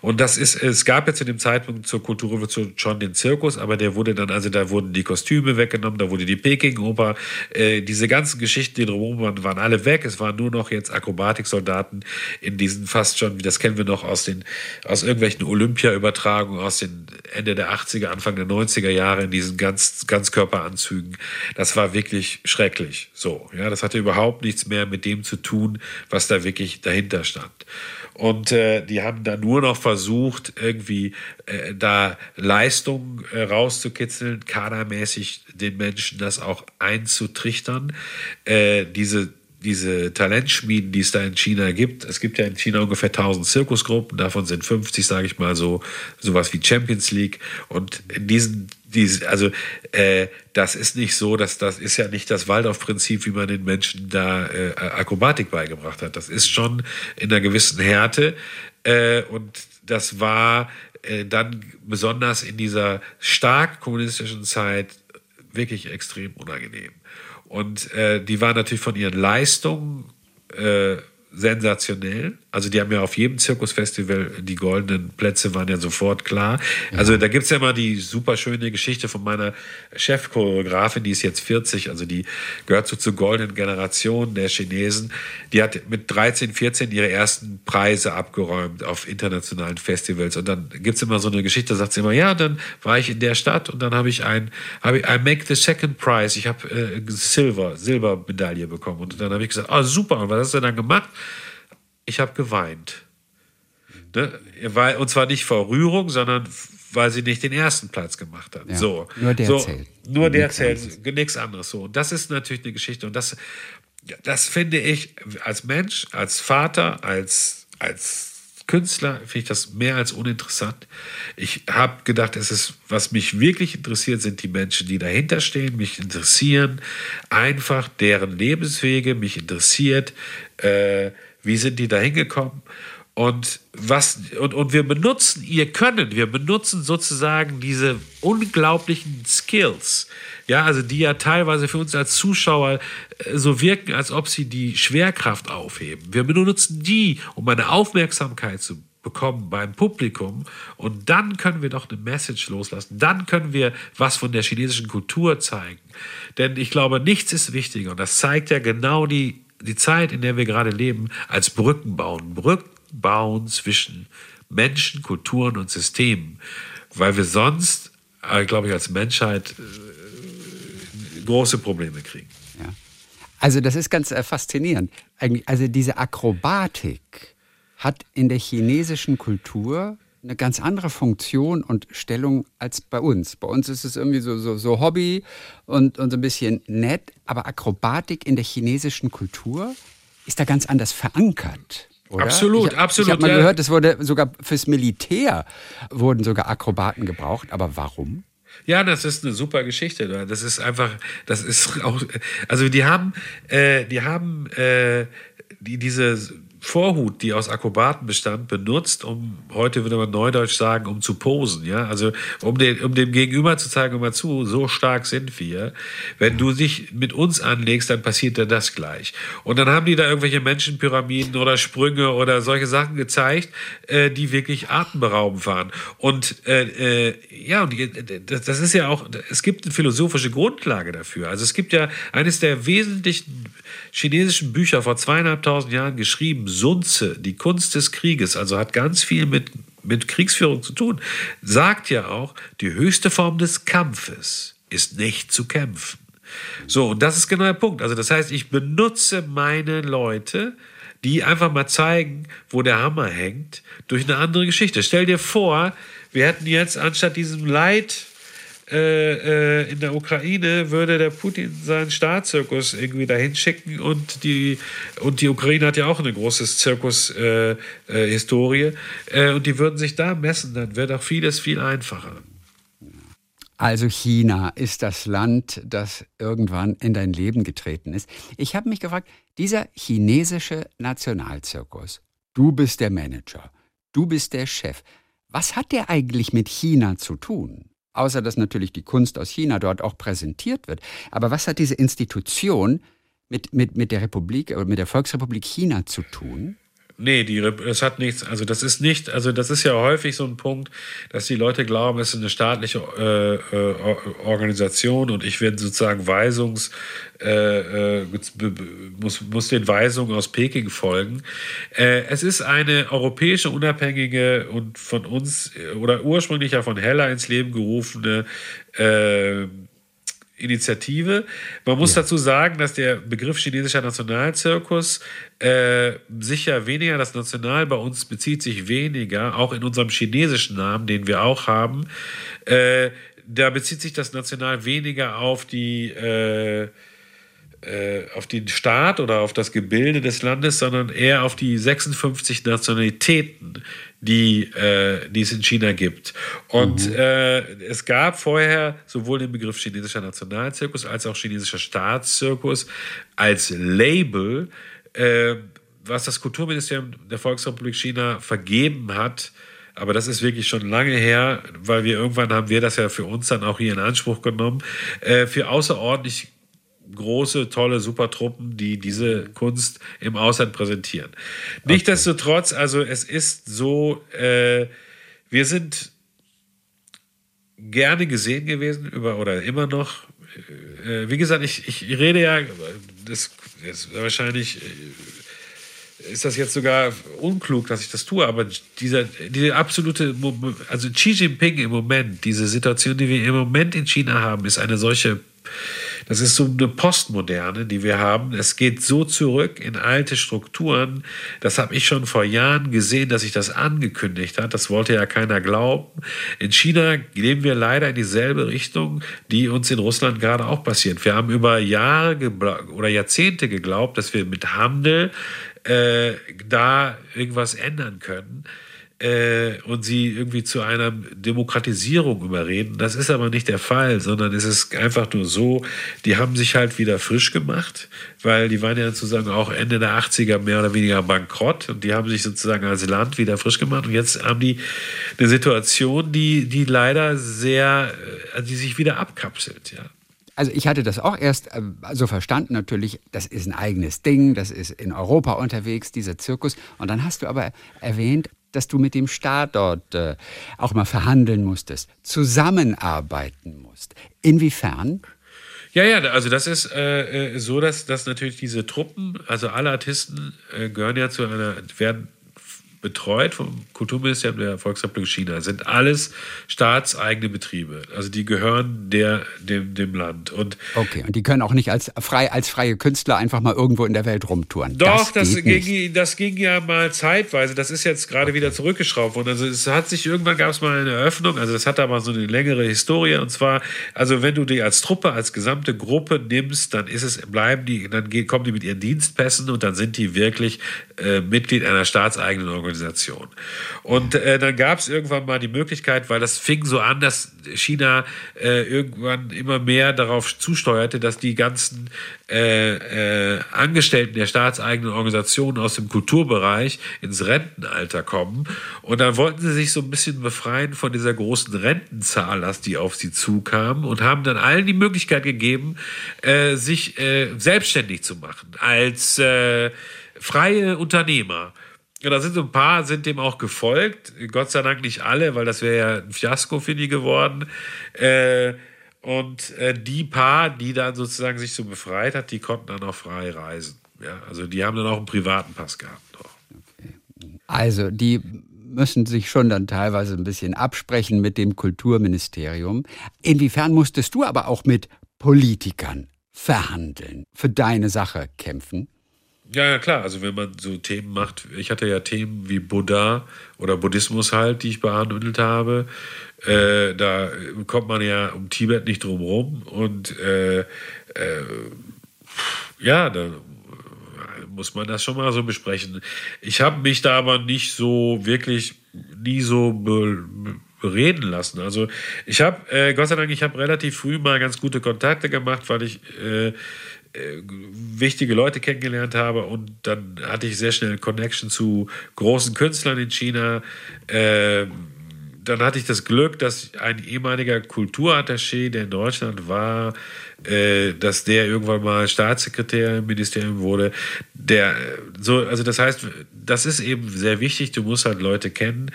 Und das ist, es gab ja zu dem Zeitpunkt zur Kulturrevolution schon den Zirkus, aber der wurde dann, also da wurden die Kostüme weggenommen, da wurde die Peking-Oper, äh, diese ganzen Geschichten, die drumherum waren, waren alle weg. Es waren nur noch jetzt Akrobatiksoldaten in diesen fast schon, das kennen wir noch aus den, aus irgendwelchen Olympia-Übertragungen aus den Ende der 80er, Anfang der 90er Jahre in diesen ganz, Ganzkörperanzügen. Das war wirklich schrecklich. So, ja, das hatte überhaupt nichts mehr mit dem zu tun, was da wirklich dahinter stand. Und äh, die haben da nur noch versucht, irgendwie äh, da Leistung äh, rauszukitzeln, kadermäßig den Menschen das auch einzutrichtern. Äh, diese diese Talentschmieden, die es da in China gibt. Es gibt ja in China ungefähr 1000 Zirkusgruppen, davon sind 50, sage ich mal so, sowas wie Champions League. Und in diesen, diese, also äh, das ist nicht so, dass das ist ja nicht das Waldorf-Prinzip, wie man den Menschen da äh, Akrobatik beigebracht hat. Das ist schon in einer gewissen Härte äh, und das war äh, dann besonders in dieser stark kommunistischen Zeit wirklich extrem unangenehm. Und äh, die waren natürlich von ihren Leistungen äh, sensationell. Also die haben ja auf jedem Zirkusfestival die goldenen Plätze waren ja sofort klar. Ja. Also da gibt es ja immer die super schöne Geschichte von meiner Chefchoreografin, die ist jetzt 40, also die gehört so zur goldenen Generation der Chinesen. Die hat mit 13, 14 ihre ersten Preise abgeräumt auf internationalen Festivals. Und dann gibt es immer so eine Geschichte, da sagt sie immer, ja, dann war ich in der Stadt und dann habe ich ein, habe ich, I make the second prize. Ich habe äh, Silber, Silbermedaille bekommen. Und dann habe ich gesagt, oh super, und was hast du dann gemacht? Ich habe geweint. Ne? Und zwar nicht vor Rührung, sondern weil sie nicht den ersten Platz gemacht hat. Ja, so. Nur der so, zählt. Nur der nichts zählt, anderes. nichts anderes. So. Und das ist natürlich eine Geschichte. Und das, das finde ich als Mensch, als Vater, als, als Künstler, finde ich das mehr als uninteressant. Ich habe gedacht, es ist, was mich wirklich interessiert, sind die Menschen, die dahinter stehen. Mich interessieren einfach deren Lebenswege. Mich interessiert, äh, wie sind die da hingekommen? Und, was, und, und wir benutzen ihr Können, wir benutzen sozusagen diese unglaublichen Skills, ja, also die ja teilweise für uns als Zuschauer äh, so wirken, als ob sie die Schwerkraft aufheben. Wir benutzen die, um eine Aufmerksamkeit zu bekommen beim Publikum und dann können wir doch eine Message loslassen. Dann können wir was von der chinesischen Kultur zeigen. Denn ich glaube, nichts ist wichtiger und das zeigt ja genau die die Zeit, in der wir gerade leben, als Brücken bauen. Brücken bauen zwischen Menschen, Kulturen und Systemen. Weil wir sonst, äh, glaube ich, als Menschheit äh, große Probleme kriegen. Ja. Also das ist ganz äh, faszinierend. Also diese Akrobatik hat in der chinesischen Kultur eine ganz andere Funktion und Stellung als bei uns. Bei uns ist es irgendwie so, so, so Hobby und, und so ein bisschen nett, aber Akrobatik in der chinesischen Kultur ist da ganz anders verankert. Oder? Absolut, ich, absolut. Ich habe mal ja. gehört, es wurde sogar fürs Militär wurden sogar Akrobaten gebraucht, aber warum? Ja, das ist eine super Geschichte. Das ist einfach, das ist auch, also die haben, äh, die haben äh, die, diese Vorhut, die aus Akrobaten bestand, benutzt, um, heute würde man neudeutsch sagen, um zu posen. Ja? Also um, den, um dem Gegenüber zu zeigen, immer zu, so stark sind wir. Wenn du dich mit uns anlegst, dann passiert dir das gleich. Und dann haben die da irgendwelche Menschenpyramiden oder Sprünge oder solche Sachen gezeigt, äh, die wirklich atemberaubend waren. Und äh, äh, ja, und das ist ja auch, es gibt eine philosophische Grundlage dafür. Also es gibt ja eines der wesentlichen chinesischen Bücher vor zweieinhalbtausend Jahren geschrieben, Sun Tzu, die Kunst des Krieges, also hat ganz viel mit, mit Kriegsführung zu tun, sagt ja auch, die höchste Form des Kampfes ist nicht zu kämpfen. So, und das ist genau der Punkt. Also das heißt, ich benutze meine Leute, die einfach mal zeigen, wo der Hammer hängt, durch eine andere Geschichte. Stell dir vor, wir hätten jetzt anstatt diesem Leid äh, äh, in der Ukraine würde der Putin seinen Staatszirkus irgendwie dahin schicken und die, und die Ukraine hat ja auch eine große Zirkus-Historie äh, äh, und die würden sich da messen, dann wäre doch vieles viel einfacher. Also China ist das Land, das irgendwann in dein Leben getreten ist. Ich habe mich gefragt, dieser chinesische Nationalzirkus, du bist der Manager, Du bist der Chef. Was hat der eigentlich mit China zu tun? Außer dass natürlich die Kunst aus China dort auch präsentiert wird. Aber was hat diese Institution mit, mit, mit der Republik oder mit der Volksrepublik China zu tun? Nee, die, es hat nichts, also das ist nicht, also das ist ja häufig so ein Punkt, dass die Leute glauben, es ist eine staatliche äh, äh, Organisation und ich werde sozusagen Weisungs, äh, äh muss, muss den Weisungen aus Peking folgen. Äh, es ist eine europäische, unabhängige und von uns oder ursprünglich ja von Heller ins Leben gerufene äh, Initiative. Man muss ja. dazu sagen, dass der Begriff chinesischer Nationalzirkus äh, sicher weniger, das National bei uns bezieht sich weniger, auch in unserem chinesischen Namen, den wir auch haben, äh, da bezieht sich das National weniger auf die äh, äh, auf den Staat oder auf das Gebilde des Landes, sondern eher auf die 56 Nationalitäten, die, äh, die es in China gibt. Und mhm. äh, es gab vorher sowohl den Begriff chinesischer Nationalzirkus als auch chinesischer Staatszirkus als Label, äh, was das Kulturministerium der Volksrepublik China vergeben hat. Aber das ist wirklich schon lange her, weil wir irgendwann haben wir das ja für uns dann auch hier in Anspruch genommen, äh, für außerordentlich große, tolle Supertruppen, die diese Kunst im Ausland präsentieren. Okay. Nichtsdestotrotz, also es ist so, äh, wir sind gerne gesehen gewesen über oder immer noch. Äh, wie gesagt, ich, ich rede ja, das ist wahrscheinlich äh, ist das jetzt sogar unklug, dass ich das tue, aber dieser, diese absolute, also Xi Jinping im Moment, diese Situation, die wir im Moment in China haben, ist eine solche das ist so eine Postmoderne, die wir haben. Es geht so zurück in alte Strukturen. Das habe ich schon vor Jahren gesehen, dass sich das angekündigt hat. Das wollte ja keiner glauben. In China gehen wir leider in dieselbe Richtung, die uns in Russland gerade auch passiert. Wir haben über Jahre oder Jahrzehnte geglaubt, dass wir mit Handel äh, da irgendwas ändern können äh, und sie irgendwie zu einer Demokratisierung überreden. Das ist aber nicht der Fall, sondern es ist einfach nur so, die haben sich halt wieder frisch gemacht, weil die waren ja sozusagen auch Ende der 80er mehr oder weniger bankrott und die haben sich sozusagen als Land wieder frisch gemacht und jetzt haben die eine Situation, die, die leider sehr, äh, die sich wieder abkapselt, ja. Also ich hatte das auch erst äh, so verstanden, natürlich, das ist ein eigenes Ding, das ist in Europa unterwegs, dieser Zirkus. Und dann hast du aber erwähnt, dass du mit dem Staat dort äh, auch mal verhandeln musstest, zusammenarbeiten musst. Inwiefern? Ja, ja, also das ist äh, äh, so, dass, dass natürlich diese Truppen, also alle Artisten äh, gehören ja zu einer, werden betreut vom Kulturministerium der Volksrepublik China, sind alles staatseigene Betriebe. Also die gehören der, dem, dem Land. Und okay, und die können auch nicht als, frei, als freie Künstler einfach mal irgendwo in der Welt rumtouren. Doch, das, das ging, das ging ja mal zeitweise. Das ist jetzt gerade okay. wieder zurückgeschraubt worden. Also es hat sich, irgendwann gab es mal eine Eröffnung, also das hat aber so eine längere Historie. Und zwar, also wenn du die als Truppe, als gesamte Gruppe nimmst, dann ist es, bleiben die, dann kommen die mit ihren Dienstpässen und dann sind die wirklich äh, Mitglied einer staatseigenen Organisation. Organisation. Und äh, dann gab es irgendwann mal die Möglichkeit, weil das fing so an, dass China äh, irgendwann immer mehr darauf zusteuerte, dass die ganzen äh, äh, Angestellten der staatseigenen Organisationen aus dem Kulturbereich ins Rentenalter kommen. Und dann wollten sie sich so ein bisschen befreien von dieser großen Rentenzahlast, die auf sie zukam und haben dann allen die Möglichkeit gegeben, äh, sich äh, selbstständig zu machen als freie Unternehmer. Ja, da sind so ein paar, sind dem auch gefolgt. Gott sei Dank nicht alle, weil das wäre ja ein Fiasko für die geworden. Äh, und äh, die paar, die dann sozusagen sich so befreit hat, die konnten dann auch frei reisen. Ja, also die haben dann auch einen privaten Pass gehabt. Okay. Also die müssen sich schon dann teilweise ein bisschen absprechen mit dem Kulturministerium. Inwiefern musstest du aber auch mit Politikern verhandeln, für deine Sache kämpfen? Ja, ja, klar. Also wenn man so Themen macht, ich hatte ja Themen wie Buddha oder Buddhismus halt, die ich behandelt habe. Äh, da kommt man ja um Tibet nicht drum rum. Und äh, äh, ja, da muss man das schon mal so besprechen. Ich habe mich da aber nicht so wirklich nie so be bereden lassen. Also ich habe, äh, Gott sei Dank, ich habe relativ früh mal ganz gute Kontakte gemacht, weil ich äh, wichtige Leute kennengelernt habe und dann hatte ich sehr schnell eine Connection zu großen Künstlern in China. Äh, dann hatte ich das Glück, dass ein ehemaliger Kulturattaché, der in Deutschland war, äh, dass der irgendwann mal Staatssekretär im Ministerium wurde. Der so, also das heißt, das ist eben sehr wichtig. Du musst halt Leute kennen.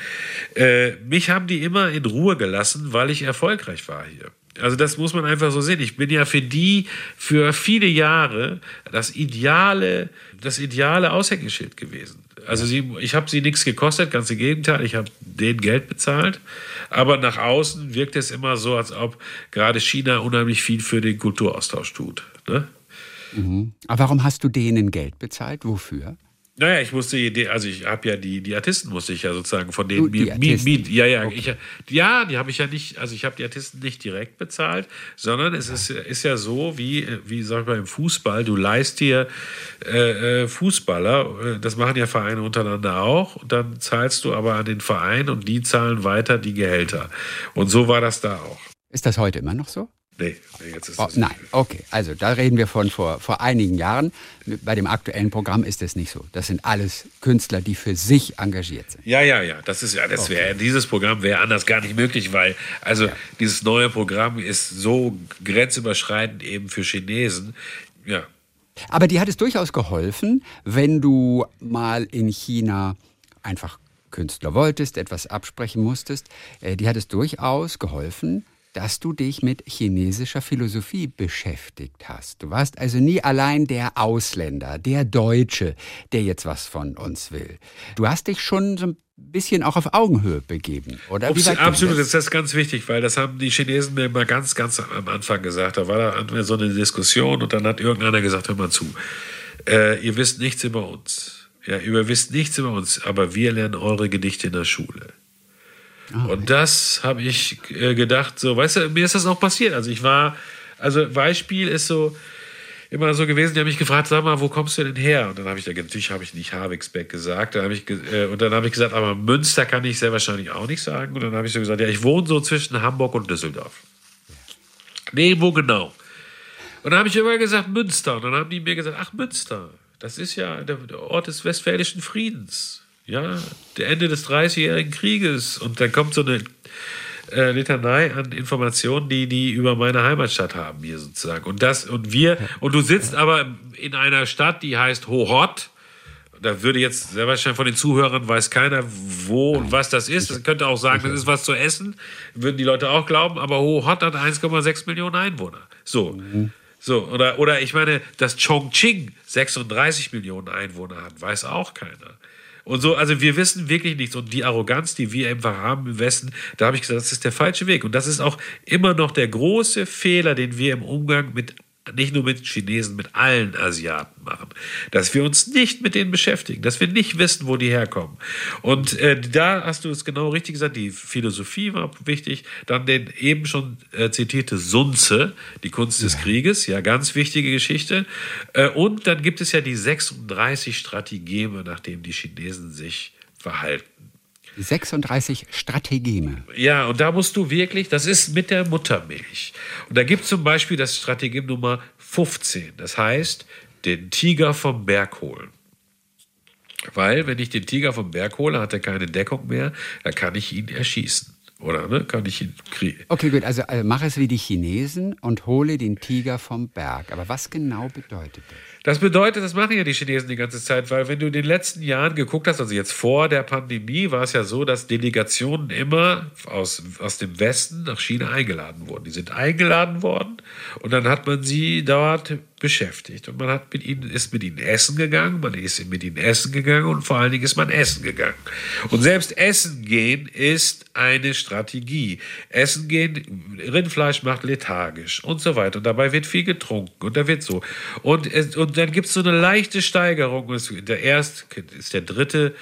Äh, mich haben die immer in Ruhe gelassen, weil ich erfolgreich war hier. Also das muss man einfach so sehen. Ich bin ja für die für viele Jahre das ideale, das ideale Aushängeschild gewesen. Also sie, ich habe sie nichts gekostet, ganz im Gegenteil, ich habe denen Geld bezahlt. Aber nach außen wirkt es immer so, als ob gerade China unheimlich viel für den Kulturaustausch tut. Ne? Mhm. Aber warum hast du denen Geld bezahlt? Wofür? Naja, ich musste, also ich habe ja die, die Artisten musste ich ja sozusagen von denen die Miet, Miet, ja, ja, okay. ich, ja, die habe ich ja nicht, also ich habe die Artisten nicht direkt bezahlt, sondern es ist, ist ja so, wie, wie sag ich mal, im Fußball, du leist dir äh, äh Fußballer, äh, das machen ja Vereine untereinander auch, und dann zahlst du aber an den Verein und die zahlen weiter die Gehälter. Und so war das da auch. Ist das heute immer noch so? Nee, jetzt ist oh, Nein, okay. Also da reden wir von vor, vor einigen Jahren. Bei dem aktuellen Programm ist es nicht so. Das sind alles Künstler, die für sich engagiert sind. Ja, ja, ja. Das ist ja, das wäre okay. dieses Programm wäre anders gar nicht möglich, weil also ja. dieses neue Programm ist so grenzüberschreitend eben für Chinesen. Ja. Aber dir hat es durchaus geholfen, wenn du mal in China einfach Künstler wolltest, etwas absprechen musstest. Äh, dir hat es durchaus geholfen, dass du dich mit chinesischer Philosophie beschäftigt hast. Du warst also nie allein der Ausländer, der Deutsche, der jetzt was von uns will. Du hast dich schon so ein bisschen auch auf Augenhöhe begeben, oder? Ups, absolut, das? das ist ganz wichtig, weil das haben die Chinesen mir immer ganz, ganz am Anfang gesagt. Da war da so eine Diskussion und dann hat irgendeiner gesagt, hör mal zu, äh, ihr wisst nichts über uns. Ja, ihr wisst nichts über uns, aber wir lernen eure Gedichte in der Schule. Ah, und das habe ich äh, gedacht, so, weißt du, mir ist das auch passiert. Also ich war, also Beispiel ist so immer so gewesen, die haben mich gefragt, sag mal, wo kommst du denn her? Und dann habe ich, natürlich habe ich nicht Havixbeck gesagt, dann ich, äh, und dann habe ich gesagt, aber Münster kann ich sehr wahrscheinlich auch nicht sagen. Und dann habe ich so gesagt, ja, ich wohne so zwischen Hamburg und Düsseldorf. Nee, wo genau? Und dann habe ich immer gesagt, Münster. Und dann haben die mir gesagt, ach, Münster, das ist ja der Ort des Westfälischen Friedens ja, der Ende des Dreißigjährigen Krieges. Und dann kommt so eine äh, Litanei an Informationen, die die über meine Heimatstadt haben hier sozusagen. Und das und wir und du sitzt aber in einer Stadt, die heißt Hohot. Da würde jetzt sehr wahrscheinlich von den Zuhörern weiß keiner, wo und was das ist. Das könnte auch sagen, das ist was zu essen. Würden die Leute auch glauben. Aber Hohot hat 1,6 Millionen Einwohner. So. Mhm. So, oder, oder ich meine, dass Chongqing 36 Millionen Einwohner hat, weiß auch keiner. Und so, also wir wissen wirklich nichts. Und die Arroganz, die wir einfach haben im Westen, da habe ich gesagt, das ist der falsche Weg. Und das ist auch immer noch der große Fehler, den wir im Umgang mit nicht nur mit Chinesen, mit allen Asiaten machen. Dass wir uns nicht mit denen beschäftigen, dass wir nicht wissen, wo die herkommen. Und äh, da hast du es genau richtig gesagt, die Philosophie war wichtig. Dann den eben schon äh, zitierte Sun Tzu, die Kunst des. Krieges, ja, ganz wichtige Geschichte. Äh, und dann gibt es ja die 36 Strategeme, nach denen die Chinesen sich verhalten. 36 Strategeme. Ja, und da musst du wirklich, das ist mit der Muttermilch. Und da gibt es zum Beispiel das Strategem Nummer 15. Das heißt, den Tiger vom Berg holen. Weil, wenn ich den Tiger vom Berg hole, hat er keine Deckung mehr, dann kann ich ihn erschießen. Oder ne? kann ich ihn kriegen. Okay, gut. Also, also mach es wie die Chinesen und hole den Tiger vom Berg. Aber was genau bedeutet das? Das bedeutet, das machen ja die Chinesen die ganze Zeit, weil wenn du in den letzten Jahren geguckt hast, also jetzt vor der Pandemie, war es ja so, dass Delegationen immer aus, aus dem Westen nach China eingeladen wurden. Die sind eingeladen worden und dann hat man sie dort beschäftigt und man hat mit ihnen, ist mit ihnen essen gegangen, man ist mit ihnen essen gegangen und vor allen Dingen ist man essen gegangen. Und selbst essen gehen ist eine Strategie. Essen gehen, Rindfleisch macht lethargisch und so weiter. Und dabei wird viel getrunken und da wird so. Und, und dann gibt es so eine leichte Steigerung. Der erste ist der dritte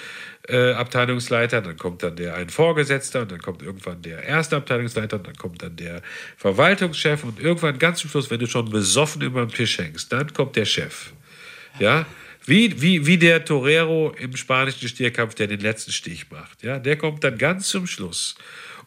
äh, Abteilungsleiter, dann kommt dann der ein Vorgesetzter und dann kommt irgendwann der erste Abteilungsleiter und dann kommt dann der Verwaltungschef und irgendwann ganz zum Schluss, wenn du schon besoffen über den Tisch hängst, dann kommt der Chef. Ja, wie, wie, wie der Torero im spanischen Stierkampf, der den letzten Stich macht. Ja, der kommt dann ganz zum Schluss.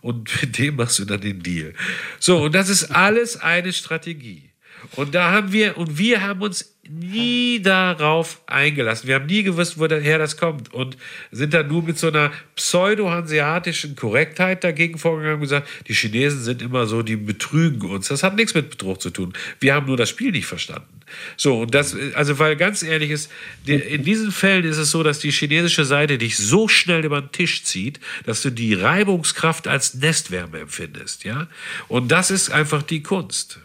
Und mit dem machst du dann den Deal. So, und das ist alles eine Strategie. Und da haben wir, und wir haben uns nie darauf eingelassen. Wir haben nie gewusst, woher das kommt und sind dann nur mit so einer pseudo-hanseatischen Korrektheit dagegen vorgegangen und gesagt, die Chinesen sind immer so, die betrügen uns. Das hat nichts mit Betrug zu tun. Wir haben nur das Spiel nicht verstanden. So, und das, also, weil ganz ehrlich ist, in diesen Fällen ist es so, dass die chinesische Seite dich so schnell über den Tisch zieht, dass du die Reibungskraft als Nestwärme empfindest, ja. Und das ist einfach die Kunst.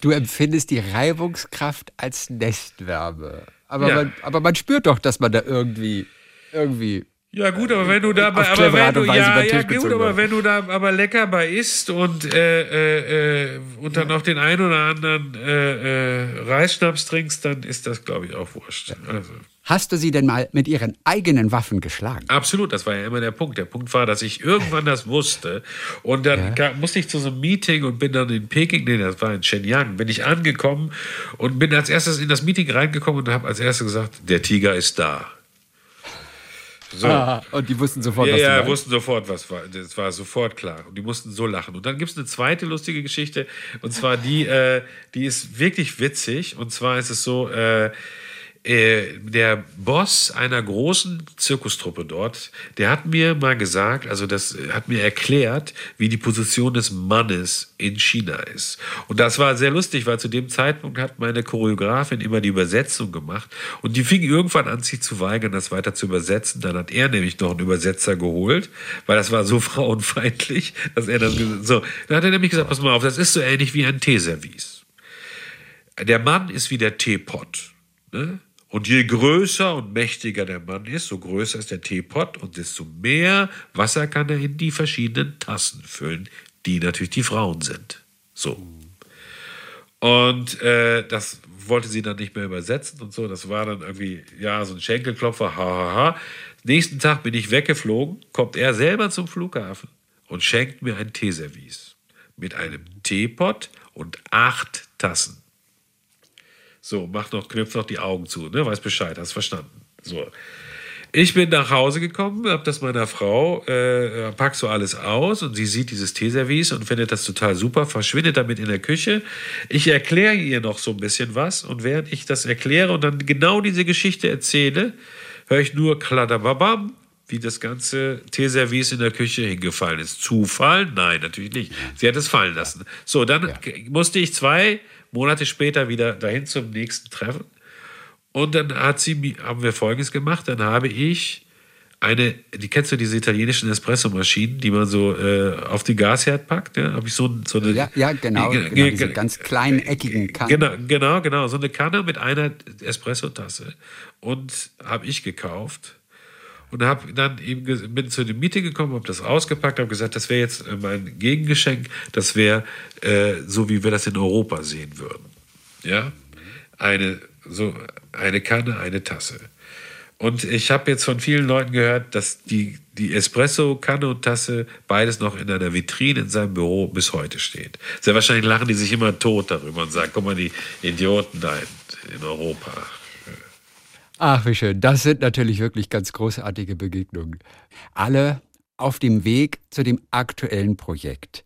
Du empfindest die Reibungskraft als Nestwärme. Aber, ja. man, aber man spürt doch, dass man da irgendwie, irgendwie ja gut, aber wenn du da, aber wenn du, ja, ja gut, aber wenn du da aber lecker bei isst und äh, äh, und dann noch den einen oder anderen äh, äh, Reisschnaps trinkst, dann ist das, glaube ich, auch wurscht. Also. Hast du sie denn mal mit ihren eigenen Waffen geschlagen? Absolut, das war ja immer der Punkt. Der Punkt war, dass ich irgendwann das wusste. Und dann ja. musste ich zu so einem Meeting und bin dann in Peking, nee, das war in Shenyang, bin ich angekommen und bin als erstes in das Meeting reingekommen und habe als erstes gesagt, der Tiger ist da. So. Ah, und die wussten sofort, ja, was Ja, wussten sofort, was war. Das war sofort klar. Und die mussten so lachen. Und dann gibt es eine zweite lustige Geschichte. Und zwar die, äh, die ist wirklich witzig. Und zwar ist es so, äh, äh, der Boss einer großen Zirkustruppe dort, der hat mir mal gesagt, also das hat mir erklärt, wie die Position des Mannes in China ist. Und das war sehr lustig, weil zu dem Zeitpunkt hat meine Choreografin immer die Übersetzung gemacht und die fing irgendwann an, sich zu weigern, das weiter zu übersetzen. Dann hat er nämlich noch einen Übersetzer geholt, weil das war so frauenfeindlich, dass er dann so. Dann hat er nämlich gesagt, pass mal auf, das ist so ähnlich wie ein Teeservice. Der Mann ist wie der Teepot. Ne? Und je größer und mächtiger der Mann ist, so größer ist der Teepot und desto mehr Wasser kann er in die verschiedenen Tassen füllen, die natürlich die Frauen sind. So. Und äh, das wollte sie dann nicht mehr übersetzen und so. Das war dann irgendwie, ja, so ein Schenkelklopfer, hahaha. Ha, ha. Nächsten Tag bin ich weggeflogen, kommt er selber zum Flughafen und schenkt mir ein Teeservice mit einem Teepot und acht Tassen. So, mach noch, knüpft noch die Augen zu, ne? Weiß Bescheid, hast verstanden. So. Ich bin nach Hause gekommen, hab das meiner Frau, äh, pack so alles aus und sie sieht dieses Teeservice und findet das total super, verschwindet damit in der Küche. Ich erkläre ihr noch so ein bisschen was und während ich das erkläre und dann genau diese Geschichte erzähle, höre ich nur kladderbabam, wie das ganze Teeservice in der Küche hingefallen ist. Zufall? Nein, natürlich nicht. Sie hat es fallen lassen. So, dann ja. musste ich zwei Monate später wieder dahin zum nächsten Treffen. Und dann hat sie, haben wir Folgendes gemacht. Dann habe ich eine, die kennst du diese italienischen Espresso-Maschinen, die man so äh, auf die Gasherd packt? Ja, habe ich so, so eine. Ja, ja genau, genau diese ganz kleinen eckigen Kannen. Genau, genau, genau, so eine Kanne mit einer Espresso-Tasse. Und habe ich gekauft und habe dann eben bin zu dem Meeting gekommen, habe das ausgepackt, habe gesagt, das wäre jetzt äh, mein Gegengeschenk, das wäre äh, so, wie wir das in Europa sehen würden. Ja, eine so eine Kanne, eine Tasse. Und ich habe jetzt von vielen Leuten gehört, dass die, die Espresso-Kanne und Tasse beides noch in einer Vitrine in seinem Büro bis heute steht. Sehr wahrscheinlich lachen die sich immer tot darüber und sagen, guck mal, die Idioten da in, in Europa. Ach, wie schön. Das sind natürlich wirklich ganz großartige Begegnungen. Alle auf dem Weg zu dem aktuellen Projekt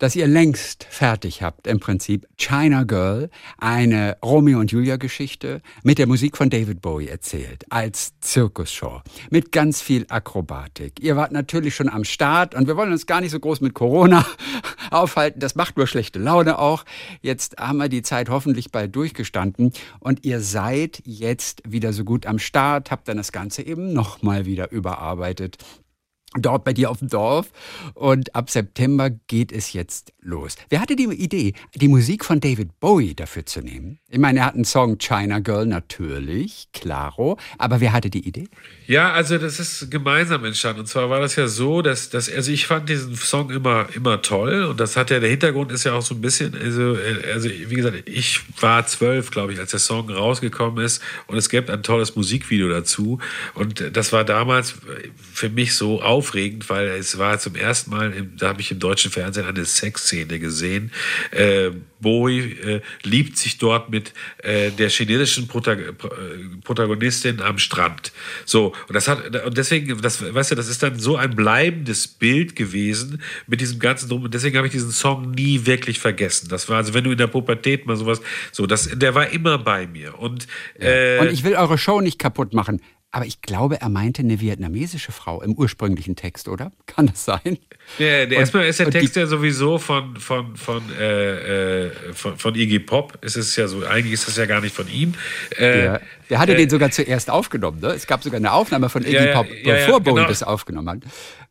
das ihr längst fertig habt, im Prinzip China Girl, eine Romeo und Julia Geschichte mit der Musik von David Bowie erzählt, als Zirkusshow, mit ganz viel Akrobatik. Ihr wart natürlich schon am Start und wir wollen uns gar nicht so groß mit Corona aufhalten, das macht nur schlechte Laune auch. Jetzt haben wir die Zeit hoffentlich bald durchgestanden und ihr seid jetzt wieder so gut am Start, habt dann das Ganze eben nochmal wieder überarbeitet dort bei dir auf dem Dorf. Und ab September geht es jetzt los. Wer hatte die Idee, die Musik von David Bowie dafür zu nehmen? Ich meine, er hat einen Song China Girl natürlich, klaro. Aber wer hatte die Idee? Ja, also das ist gemeinsam entstanden. Und zwar war das ja so, dass, dass also ich fand diesen Song immer, immer toll. Und das hat ja, der Hintergrund ist ja auch so ein bisschen, also, also wie gesagt, ich war zwölf, glaube ich, als der Song rausgekommen ist. Und es gibt ein tolles Musikvideo dazu. Und das war damals für mich so auf aufregend, weil es war zum ersten Mal, im, da habe ich im deutschen Fernsehen eine Sexszene gesehen. Äh, Bowie äh, liebt sich dort mit äh, der chinesischen Protag äh, Protagonistin am Strand. So, und das hat, und deswegen, das, weißt du, das ist dann so ein bleibendes Bild gewesen mit diesem ganzen Drum. Und deswegen habe ich diesen Song nie wirklich vergessen. Das war, also wenn du in der Pubertät mal sowas, so, das, der war immer bei mir. Und, ja. äh, und ich will eure Show nicht kaputt machen. Aber ich glaube, er meinte eine vietnamesische Frau im ursprünglichen Text, oder? Kann das sein? Ja, der, erstmal ist der Text ja sowieso von, von, von, äh, äh, von, von Iggy Pop. Es ist ja so, eigentlich ist das ja gar nicht von ihm. Äh, ja. Der hatte äh, den sogar zuerst aufgenommen. Ne? Es gab sogar eine Aufnahme von Iggy ja, Pop, bevor Bowie genau. das aufgenommen hat.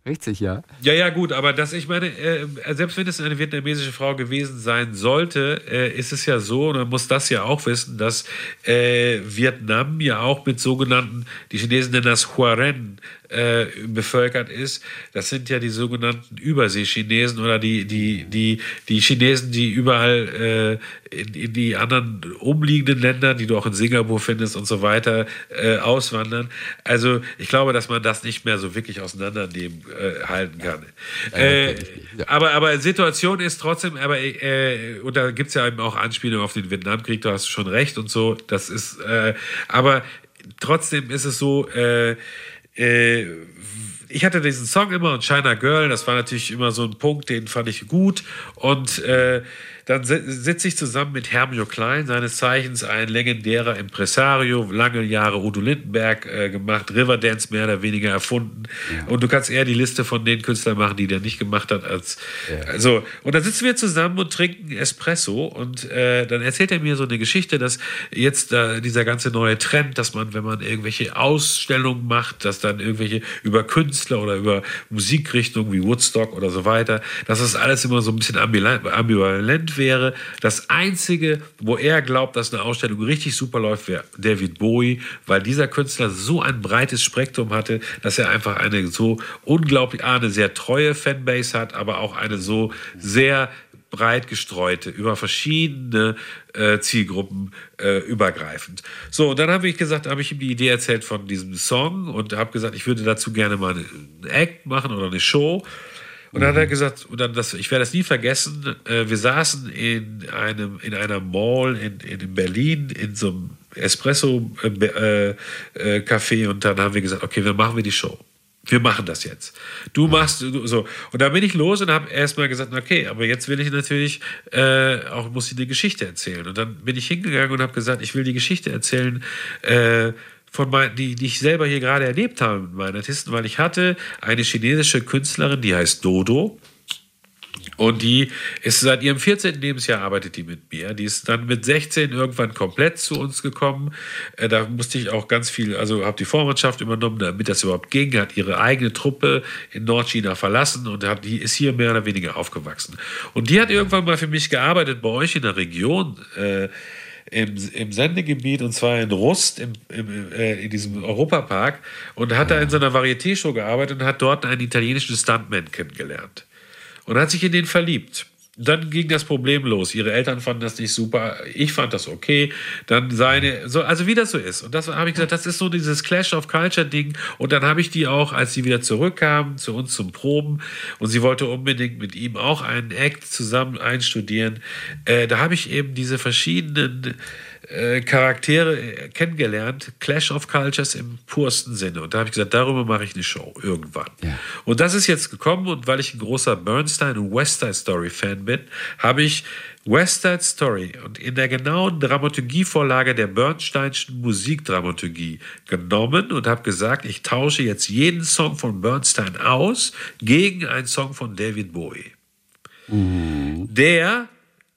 Richtig, ja. Ja, ja, gut, aber das, ich meine, äh, selbst wenn es eine vietnamesische Frau gewesen sein sollte, äh, ist es ja so, und man muss das ja auch wissen, dass äh, Vietnam ja auch mit sogenannten, die Chinesen nennen das Huaren, äh, bevölkert ist. Das sind ja die sogenannten Überseechinesen oder die, die, die, die Chinesen, die überall äh, in, in, die anderen umliegenden Länder, die du auch in Singapur findest und so weiter, äh, auswandern. Also ich glaube, dass man das nicht mehr so wirklich auseinandernehmen äh, halten kann. Äh, aber, aber Situation ist trotzdem, aber äh, und da gibt es ja eben auch Anspielungen auf den Vietnamkrieg, du hast schon recht und so. Das ist, äh, aber trotzdem ist es so, äh, äh, ich hatte diesen Song immer und China Girl, das war natürlich immer so ein Punkt, den fand ich gut. Und äh, dann sitze ich zusammen mit Hermio Klein, seines Zeichens ein legendärer Impresario, lange Jahre Udo Lindenberg äh, gemacht, Riverdance mehr oder weniger erfunden. Ja. Und du kannst eher die Liste von den Künstlern machen, die der nicht gemacht hat, als. Ja. Also, und dann sitzen wir zusammen und trinken Espresso und äh, dann erzählt er mir so eine Geschichte, dass jetzt äh, dieser ganze neue Trend, dass man, wenn man irgendwelche Ausstellungen macht, dass dann irgendwelche über Künstler oder über Musikrichtungen wie Woodstock oder so weiter, dass das alles immer so ein bisschen ambivalent wäre, das Einzige, wo er glaubt, dass eine Ausstellung richtig super läuft, wäre David Bowie, weil dieser Künstler so ein breites Spektrum hatte, dass er einfach eine so unglaublich, eine sehr treue Fanbase hat, aber auch eine so sehr breit gestreute, über verschiedene äh, Zielgruppen äh, übergreifend. So, dann habe ich gesagt, habe ich ihm die Idee erzählt von diesem Song und habe gesagt, ich würde dazu gerne mal einen Act machen oder eine Show. Und dann hat er mhm. gesagt, und dann das, ich werde das nie vergessen, äh, wir saßen in einem, in einer Mall in, in Berlin, in so einem Espresso-Café äh, äh, und dann haben wir gesagt, okay, dann machen wir die Show. Wir machen das jetzt. Du machst so. Und dann bin ich los und habe erstmal gesagt, okay, aber jetzt will ich natürlich äh, auch, muss ich eine Geschichte erzählen. Und dann bin ich hingegangen und habe gesagt, ich will die Geschichte erzählen, äh, von mein, die, die ich selber hier gerade erlebt habe mit meinen Artisten, weil ich hatte eine chinesische Künstlerin, die heißt Dodo. Und die ist seit ihrem 14. Lebensjahr arbeitet die mit mir. Die ist dann mit 16 irgendwann komplett zu uns gekommen. Äh, da musste ich auch ganz viel, also habe die Vormannschaft übernommen, damit das überhaupt ging. Hat ihre eigene Truppe in Nordchina verlassen und hat, die ist hier mehr oder weniger aufgewachsen. Und die hat irgendwann mal für mich gearbeitet bei euch in der Region. Äh, im, im Sendegebiet und zwar in Rust im, im, äh, in diesem Europapark und hat da in so einer Varieté-Show gearbeitet und hat dort einen italienischen Stuntman kennengelernt. Und hat sich in den verliebt dann ging das Problem los. Ihre Eltern fanden das nicht super, ich fand das okay. Dann seine, so, also wie das so ist. Und das habe ich gesagt, das ist so dieses Clash of Culture Ding. Und dann habe ich die auch, als sie wieder zurückkamen zu uns zum Proben und sie wollte unbedingt mit ihm auch einen Act zusammen einstudieren, äh, da habe ich eben diese verschiedenen äh, Charaktere äh, kennengelernt, Clash of Cultures im pursten Sinne. Und da habe ich gesagt, darüber mache ich eine Show irgendwann. Ja. Und das ist jetzt gekommen und weil ich ein großer Bernstein und West Side Story Fan bin, habe ich West Side Story und in der genauen Dramaturgievorlage der Bernsteinschen Musikdramaturgie genommen und habe gesagt, ich tausche jetzt jeden Song von Bernstein aus gegen einen Song von David Bowie. Mhm. Der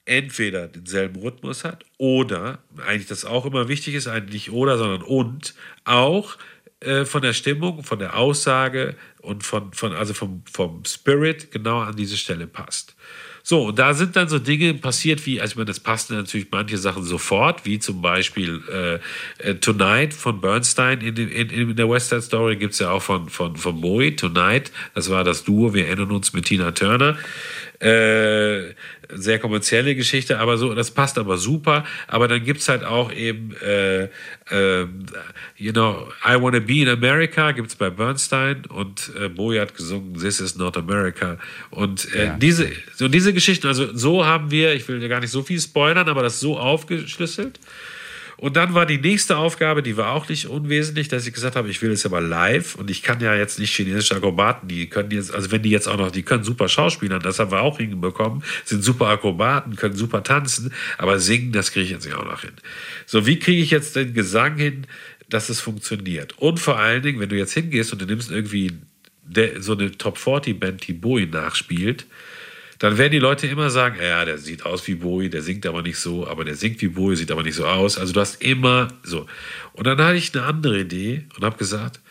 entweder denselben Rhythmus hat oder, eigentlich das auch immer wichtig ist, eigentlich nicht oder, sondern und, auch äh, von der Stimmung, von der Aussage und von, von also vom, vom Spirit genau an diese Stelle passt. So, und da sind dann so Dinge passiert, wie, also ich meine, das passten natürlich manche Sachen sofort, wie zum Beispiel äh, äh Tonight von Bernstein in, in, in der West Side Story gibt es ja auch von, von, von Bowie, Tonight, das war das Duo, wir erinnern uns mit Tina Turner. Äh, sehr kommerzielle Geschichte, aber so, das passt aber super. Aber dann gibt es halt auch eben, äh, äh, you know, I Wanna Be in America gibt es bei Bernstein und äh, Bowie hat gesungen, This is not America. Und äh, ja. diese, so diese Geschichten, also so haben wir, ich will ja gar nicht so viel spoilern, aber das so aufgeschlüsselt. Und dann war die nächste Aufgabe, die war auch nicht unwesentlich, dass ich gesagt habe, ich will es aber live und ich kann ja jetzt nicht chinesische Akrobaten, die können jetzt, also wenn die jetzt auch noch, die können super Schauspielern, das haben wir auch hinbekommen, sind super Akrobaten, können super tanzen, aber singen, das kriege ich jetzt nicht auch noch hin. So, wie kriege ich jetzt den Gesang hin, dass es funktioniert? Und vor allen Dingen, wenn du jetzt hingehst und du nimmst irgendwie so eine Top 40 Band, die Bowie nachspielt, dann werden die Leute immer sagen, ja, der sieht aus wie Bowie, der singt aber nicht so, aber der singt wie Bowie, sieht aber nicht so aus. Also du hast immer so. Und dann hatte ich eine andere Idee und habe gesagt,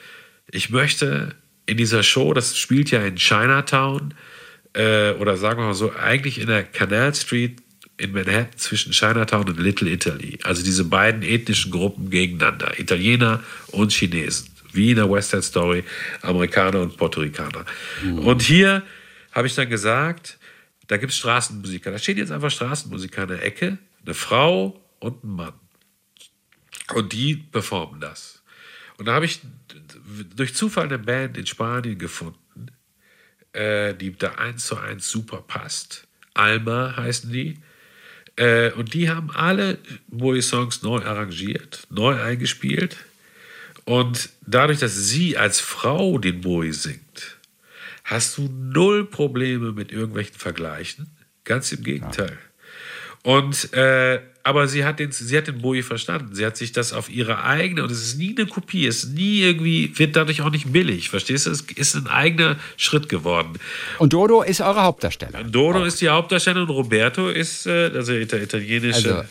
ich möchte in dieser Show, das spielt ja in Chinatown, äh, oder sagen wir mal so, eigentlich in der Canal Street in Manhattan zwischen Chinatown und Little Italy. Also diese beiden ethnischen Gruppen gegeneinander, Italiener und Chinesen. Wie in der West Side Story, Amerikaner und Puerto Ricaner. Mhm. Und hier habe ich dann gesagt, da gibt es Straßenmusiker. Da stehen jetzt einfach Straßenmusiker in der Ecke, eine Frau und ein Mann. Und die performen das. Und da habe ich durch Zufall eine Band in Spanien gefunden, äh, die da eins zu eins super passt. Alma heißen die. Äh, und die haben alle Bowie-Songs neu arrangiert, neu eingespielt. Und dadurch, dass sie als Frau den Bowie singt, hast du null Probleme mit irgendwelchen Vergleichen. Ganz im Gegenteil. Ja. Und äh, aber sie hat den, sie hat den Bowie verstanden. Sie hat sich das auf ihre eigene, und es ist nie eine Kopie, es ist nie irgendwie, wird dadurch auch nicht billig, verstehst du? Es ist ein eigener Schritt geworden. Und Dodo ist eure Hauptdarsteller. Dodo auch. ist die Hauptdarstellerin und Roberto ist, äh, also italienische. Also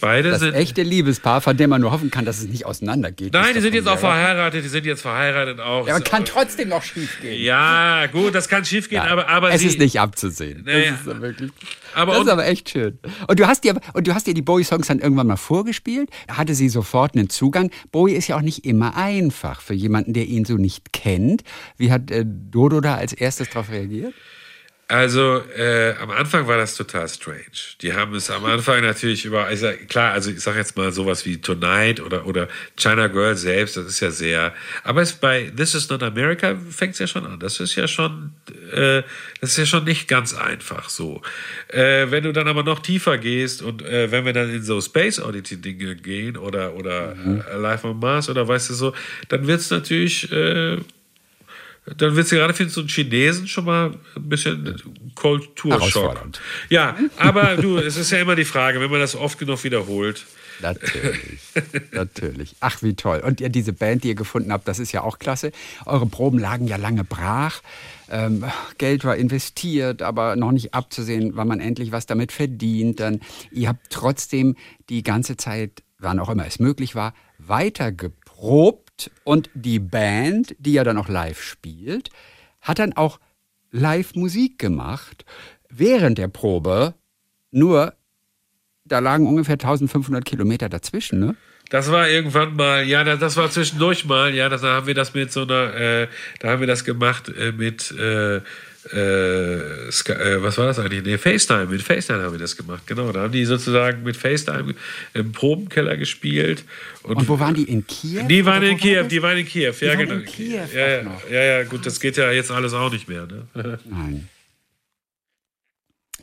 Beide das sind. echte Liebespaar, von dem man nur hoffen kann, dass es nicht auseinandergeht. Nein, die sind jetzt auch verheiratet, die sind jetzt verheiratet auch. Ja, aber kann trotzdem noch schief gehen. Ja, gut, das kann schief gehen, ja, aber, aber. Es sie, ist nicht abzusehen. Naja, das ist wirklich. Aber das ist aber echt schön. Und du hast dir, und du hast dir die Bowie-Songs dann irgendwann mal vorgespielt, hatte sie sofort einen Zugang. Bowie ist ja auch nicht immer einfach für jemanden, der ihn so nicht kennt. Wie hat äh, Dodo da als erstes darauf reagiert? Also äh, am Anfang war das total strange. Die haben es am Anfang natürlich über, also klar, also ich sag jetzt mal sowas wie Tonight oder, oder China Girl selbst, das ist ja sehr, aber es bei This is not America fängt es ja schon an. Das ist ja schon, äh, das ist ja schon nicht ganz einfach so. Äh, wenn du dann aber noch tiefer gehst und äh, wenn wir dann in so Space Oddity Dinge gehen oder, oder mhm. Life on Mars oder weißt du so, dann wird es natürlich, äh, dann wird es gerade für so einen Chinesen schon mal ein bisschen Kulturschock. Ja, aber du, es ist ja immer die Frage, wenn man das oft genug wiederholt. Natürlich, natürlich. Ach, wie toll. Und ihr, diese Band, die ihr gefunden habt, das ist ja auch klasse. Eure Proben lagen ja lange brach. Ähm, Geld war investiert, aber noch nicht abzusehen, wann man endlich was damit verdient. Dann, ihr habt trotzdem die ganze Zeit, wann auch immer es möglich war, weiter und die Band, die ja dann auch live spielt, hat dann auch live Musik gemacht während der Probe. Nur, da lagen ungefähr 1500 Kilometer dazwischen, ne? Das war irgendwann mal, ja, das war zwischendurch mal, ja, da haben wir das mit so einer, äh, da haben wir das gemacht äh, mit, äh, äh, äh, was war das eigentlich? Nee, FaceTime. Mit FaceTime haben wir das gemacht, genau. Da haben die sozusagen mit FaceTime im Probenkeller gespielt. Und, und wo waren die? In Kiew? Die waren in Kiew, die waren in Kiew, ja, genau. In Kiew ja, ja, ja, ja, gut, das geht ja jetzt alles auch nicht mehr. Ne? Nein.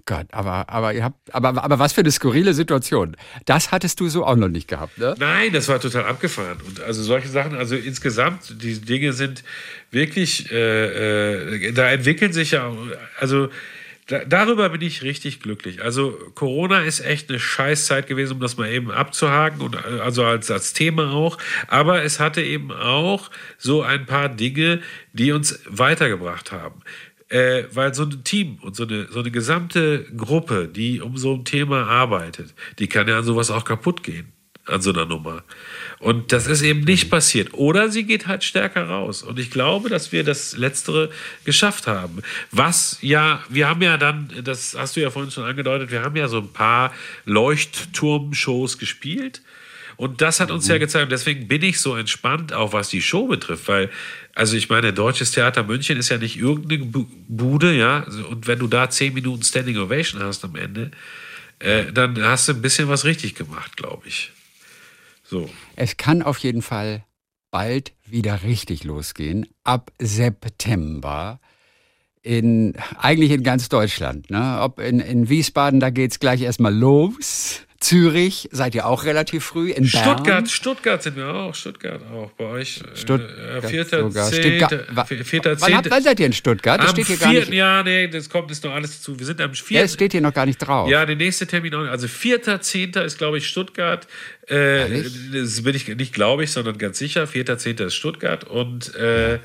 Gott, aber, aber ihr habt, aber, aber was für eine skurrile Situation. Das hattest du so auch noch nicht gehabt, ne? Nein, das war total abgefahren. Und also solche Sachen, also insgesamt, die Dinge sind wirklich, äh, äh, da entwickeln sich ja, also da, darüber bin ich richtig glücklich. Also Corona ist echt eine Scheißzeit gewesen, um das mal eben abzuhaken und äh, also als, als Thema auch. Aber es hatte eben auch so ein paar Dinge, die uns weitergebracht haben. Äh, weil so ein Team und so eine, so eine gesamte Gruppe, die um so ein Thema arbeitet, die kann ja an sowas auch kaputt gehen, an so einer Nummer. Und das ist eben nicht passiert. Oder sie geht halt stärker raus. Und ich glaube, dass wir das Letztere geschafft haben. Was ja, wir haben ja dann, das hast du ja vorhin schon angedeutet, wir haben ja so ein paar Leuchtturm-Shows gespielt. Und das hat uns ja gezeigt, deswegen bin ich so entspannt, auch was die Show betrifft, weil, also ich meine, Deutsches Theater München ist ja nicht irgendeine Bude, ja, und wenn du da zehn Minuten Standing Ovation hast am Ende, äh, dann hast du ein bisschen was richtig gemacht, glaube ich. So. Es kann auf jeden Fall bald wieder richtig losgehen. Ab September in, eigentlich in ganz Deutschland. Ne? Ob in, in Wiesbaden, da geht es gleich erstmal los. Zürich seid ihr auch relativ früh. In Stuttgart, Bern. Stuttgart sind wir auch. Stuttgart auch bei euch. Stuttgart äh, vierter, zehnter, vierter, Wann, zehnter- wann seid ihr in Stuttgart? Das am steht hier gar vierten, nicht. ja, nee, das kommt jetzt noch alles dazu. Wir sind am Ja, vierten. es steht hier noch gar nicht drauf. Ja, der nächste Termin, auch- also 4.10. ist, glaube ich, Stuttgart. Äh, das bin ich nicht, glaube ich, sondern ganz sicher. 4.10. ist Stuttgart und äh,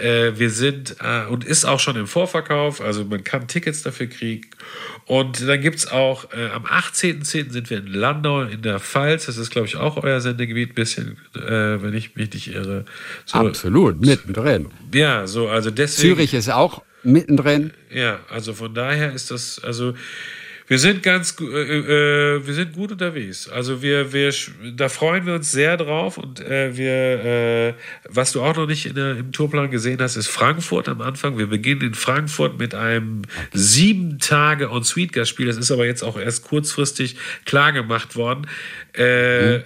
äh, wir sind äh, und ist auch schon im Vorverkauf, also man kann Tickets dafür kriegen. Und dann gibt es auch äh, am 18.10. sind wir in Landau in der Pfalz. Das ist, glaube ich, auch euer Sendegebiet, ein bisschen, äh, wenn ich mich nicht irre. So, Absolut, mittendrin. Ja, so, also deswegen. Zürich ist auch mittendrin. Ja, also von daher ist das, also wir sind ganz, gu- äh, äh, wir sind gut unterwegs. Also wir, wir, da freuen wir uns sehr drauf und äh, wir, äh, was du auch noch nicht in der, im Tourplan gesehen hast, ist Frankfurt am Anfang. Wir beginnen in Frankfurt mit einem sieben Tage On-Suite-Gastspiel. Das ist aber jetzt auch erst kurzfristig klar gemacht worden. Äh,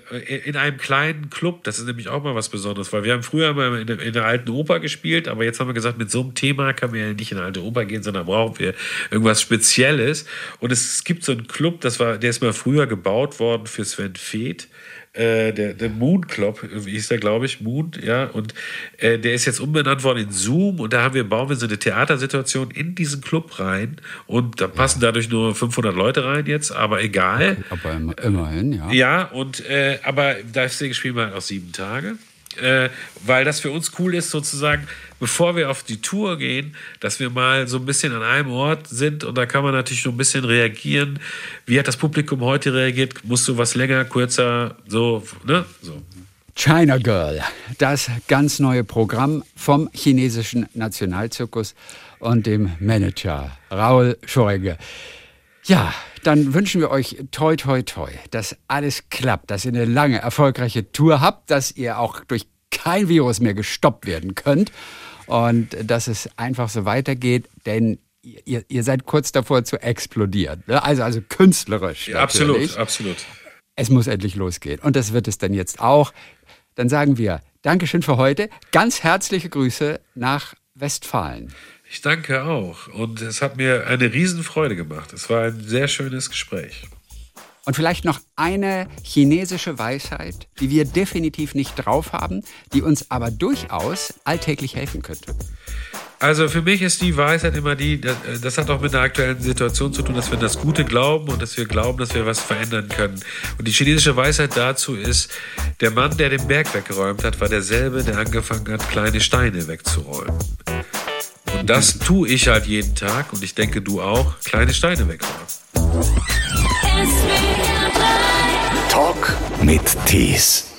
In einem kleinen Club, das ist nämlich auch mal was Besonderes, weil wir haben früher mal in der, in der alten Oper gespielt, aber jetzt haben wir gesagt, mit so einem Thema kann man ja nicht in eine alte Oper gehen, sondern brauchen wir irgendwas Spezielles. Und es gibt so einen Club, das war, der ist mal früher gebaut worden für Sven Feth. Äh, der, der Moon Club, wie ist der, glaube ich, Moon, ja, und äh, der ist jetzt umbenannt worden in Zoom und da haben wir, bauen wir so eine Theatersituation in diesen Club rein und da passen dadurch nur 500 Leute rein jetzt, aber egal. Aber im- immerhin, ja. Ja, und äh, aber deswegen spielen wir halt auch sieben Tage. Äh, weil das für uns cool ist, sozusagen, bevor wir auf die Tour gehen, dass wir mal so ein bisschen an einem Ort sind und da kann man natürlich noch ein bisschen reagieren. Wie hat das Publikum heute reagiert? Musst du was länger, kürzer, so, ne? So. China Girl, das ganz neue Programm vom chinesischen Nationalzirkus und dem Manager Raoul Schorege. Ja, dann wünschen wir euch toi toi toi, dass alles klappt, dass ihr eine lange, erfolgreiche Tour habt, dass ihr auch durch kein Virus mehr gestoppt werden könnt und dass es einfach so weitergeht, denn ihr, ihr seid kurz davor zu explodieren. ne? Also, also künstlerisch. Ja, absolut, absolut. Es muss endlich losgehen. Und das wird es dann jetzt auch. Dann sagen wir Dankeschön für heute. Ganz herzliche Grüße nach Westfalen. Ich danke auch. Und es hat mir eine Riesenfreude gemacht. Es war ein sehr schönes Gespräch. Und vielleicht noch eine chinesische Weisheit, die wir definitiv nicht drauf haben, die uns aber durchaus alltäglich helfen könnte. Also für mich ist die Weisheit immer die, das, das hat auch mit der aktuellen Situation zu tun, dass wir an das Gute glauben und dass wir glauben, dass wir was verändern können. Und die chinesische Weisheit dazu ist, der Mann, der den Berg weggeräumt hat, war derselbe, der angefangen hat, kleine Steine wegzuräumen. Und das tue ich halt jeden Tag und ich denke, du auch, kleine Steine wegräumen. Talk mit Tees.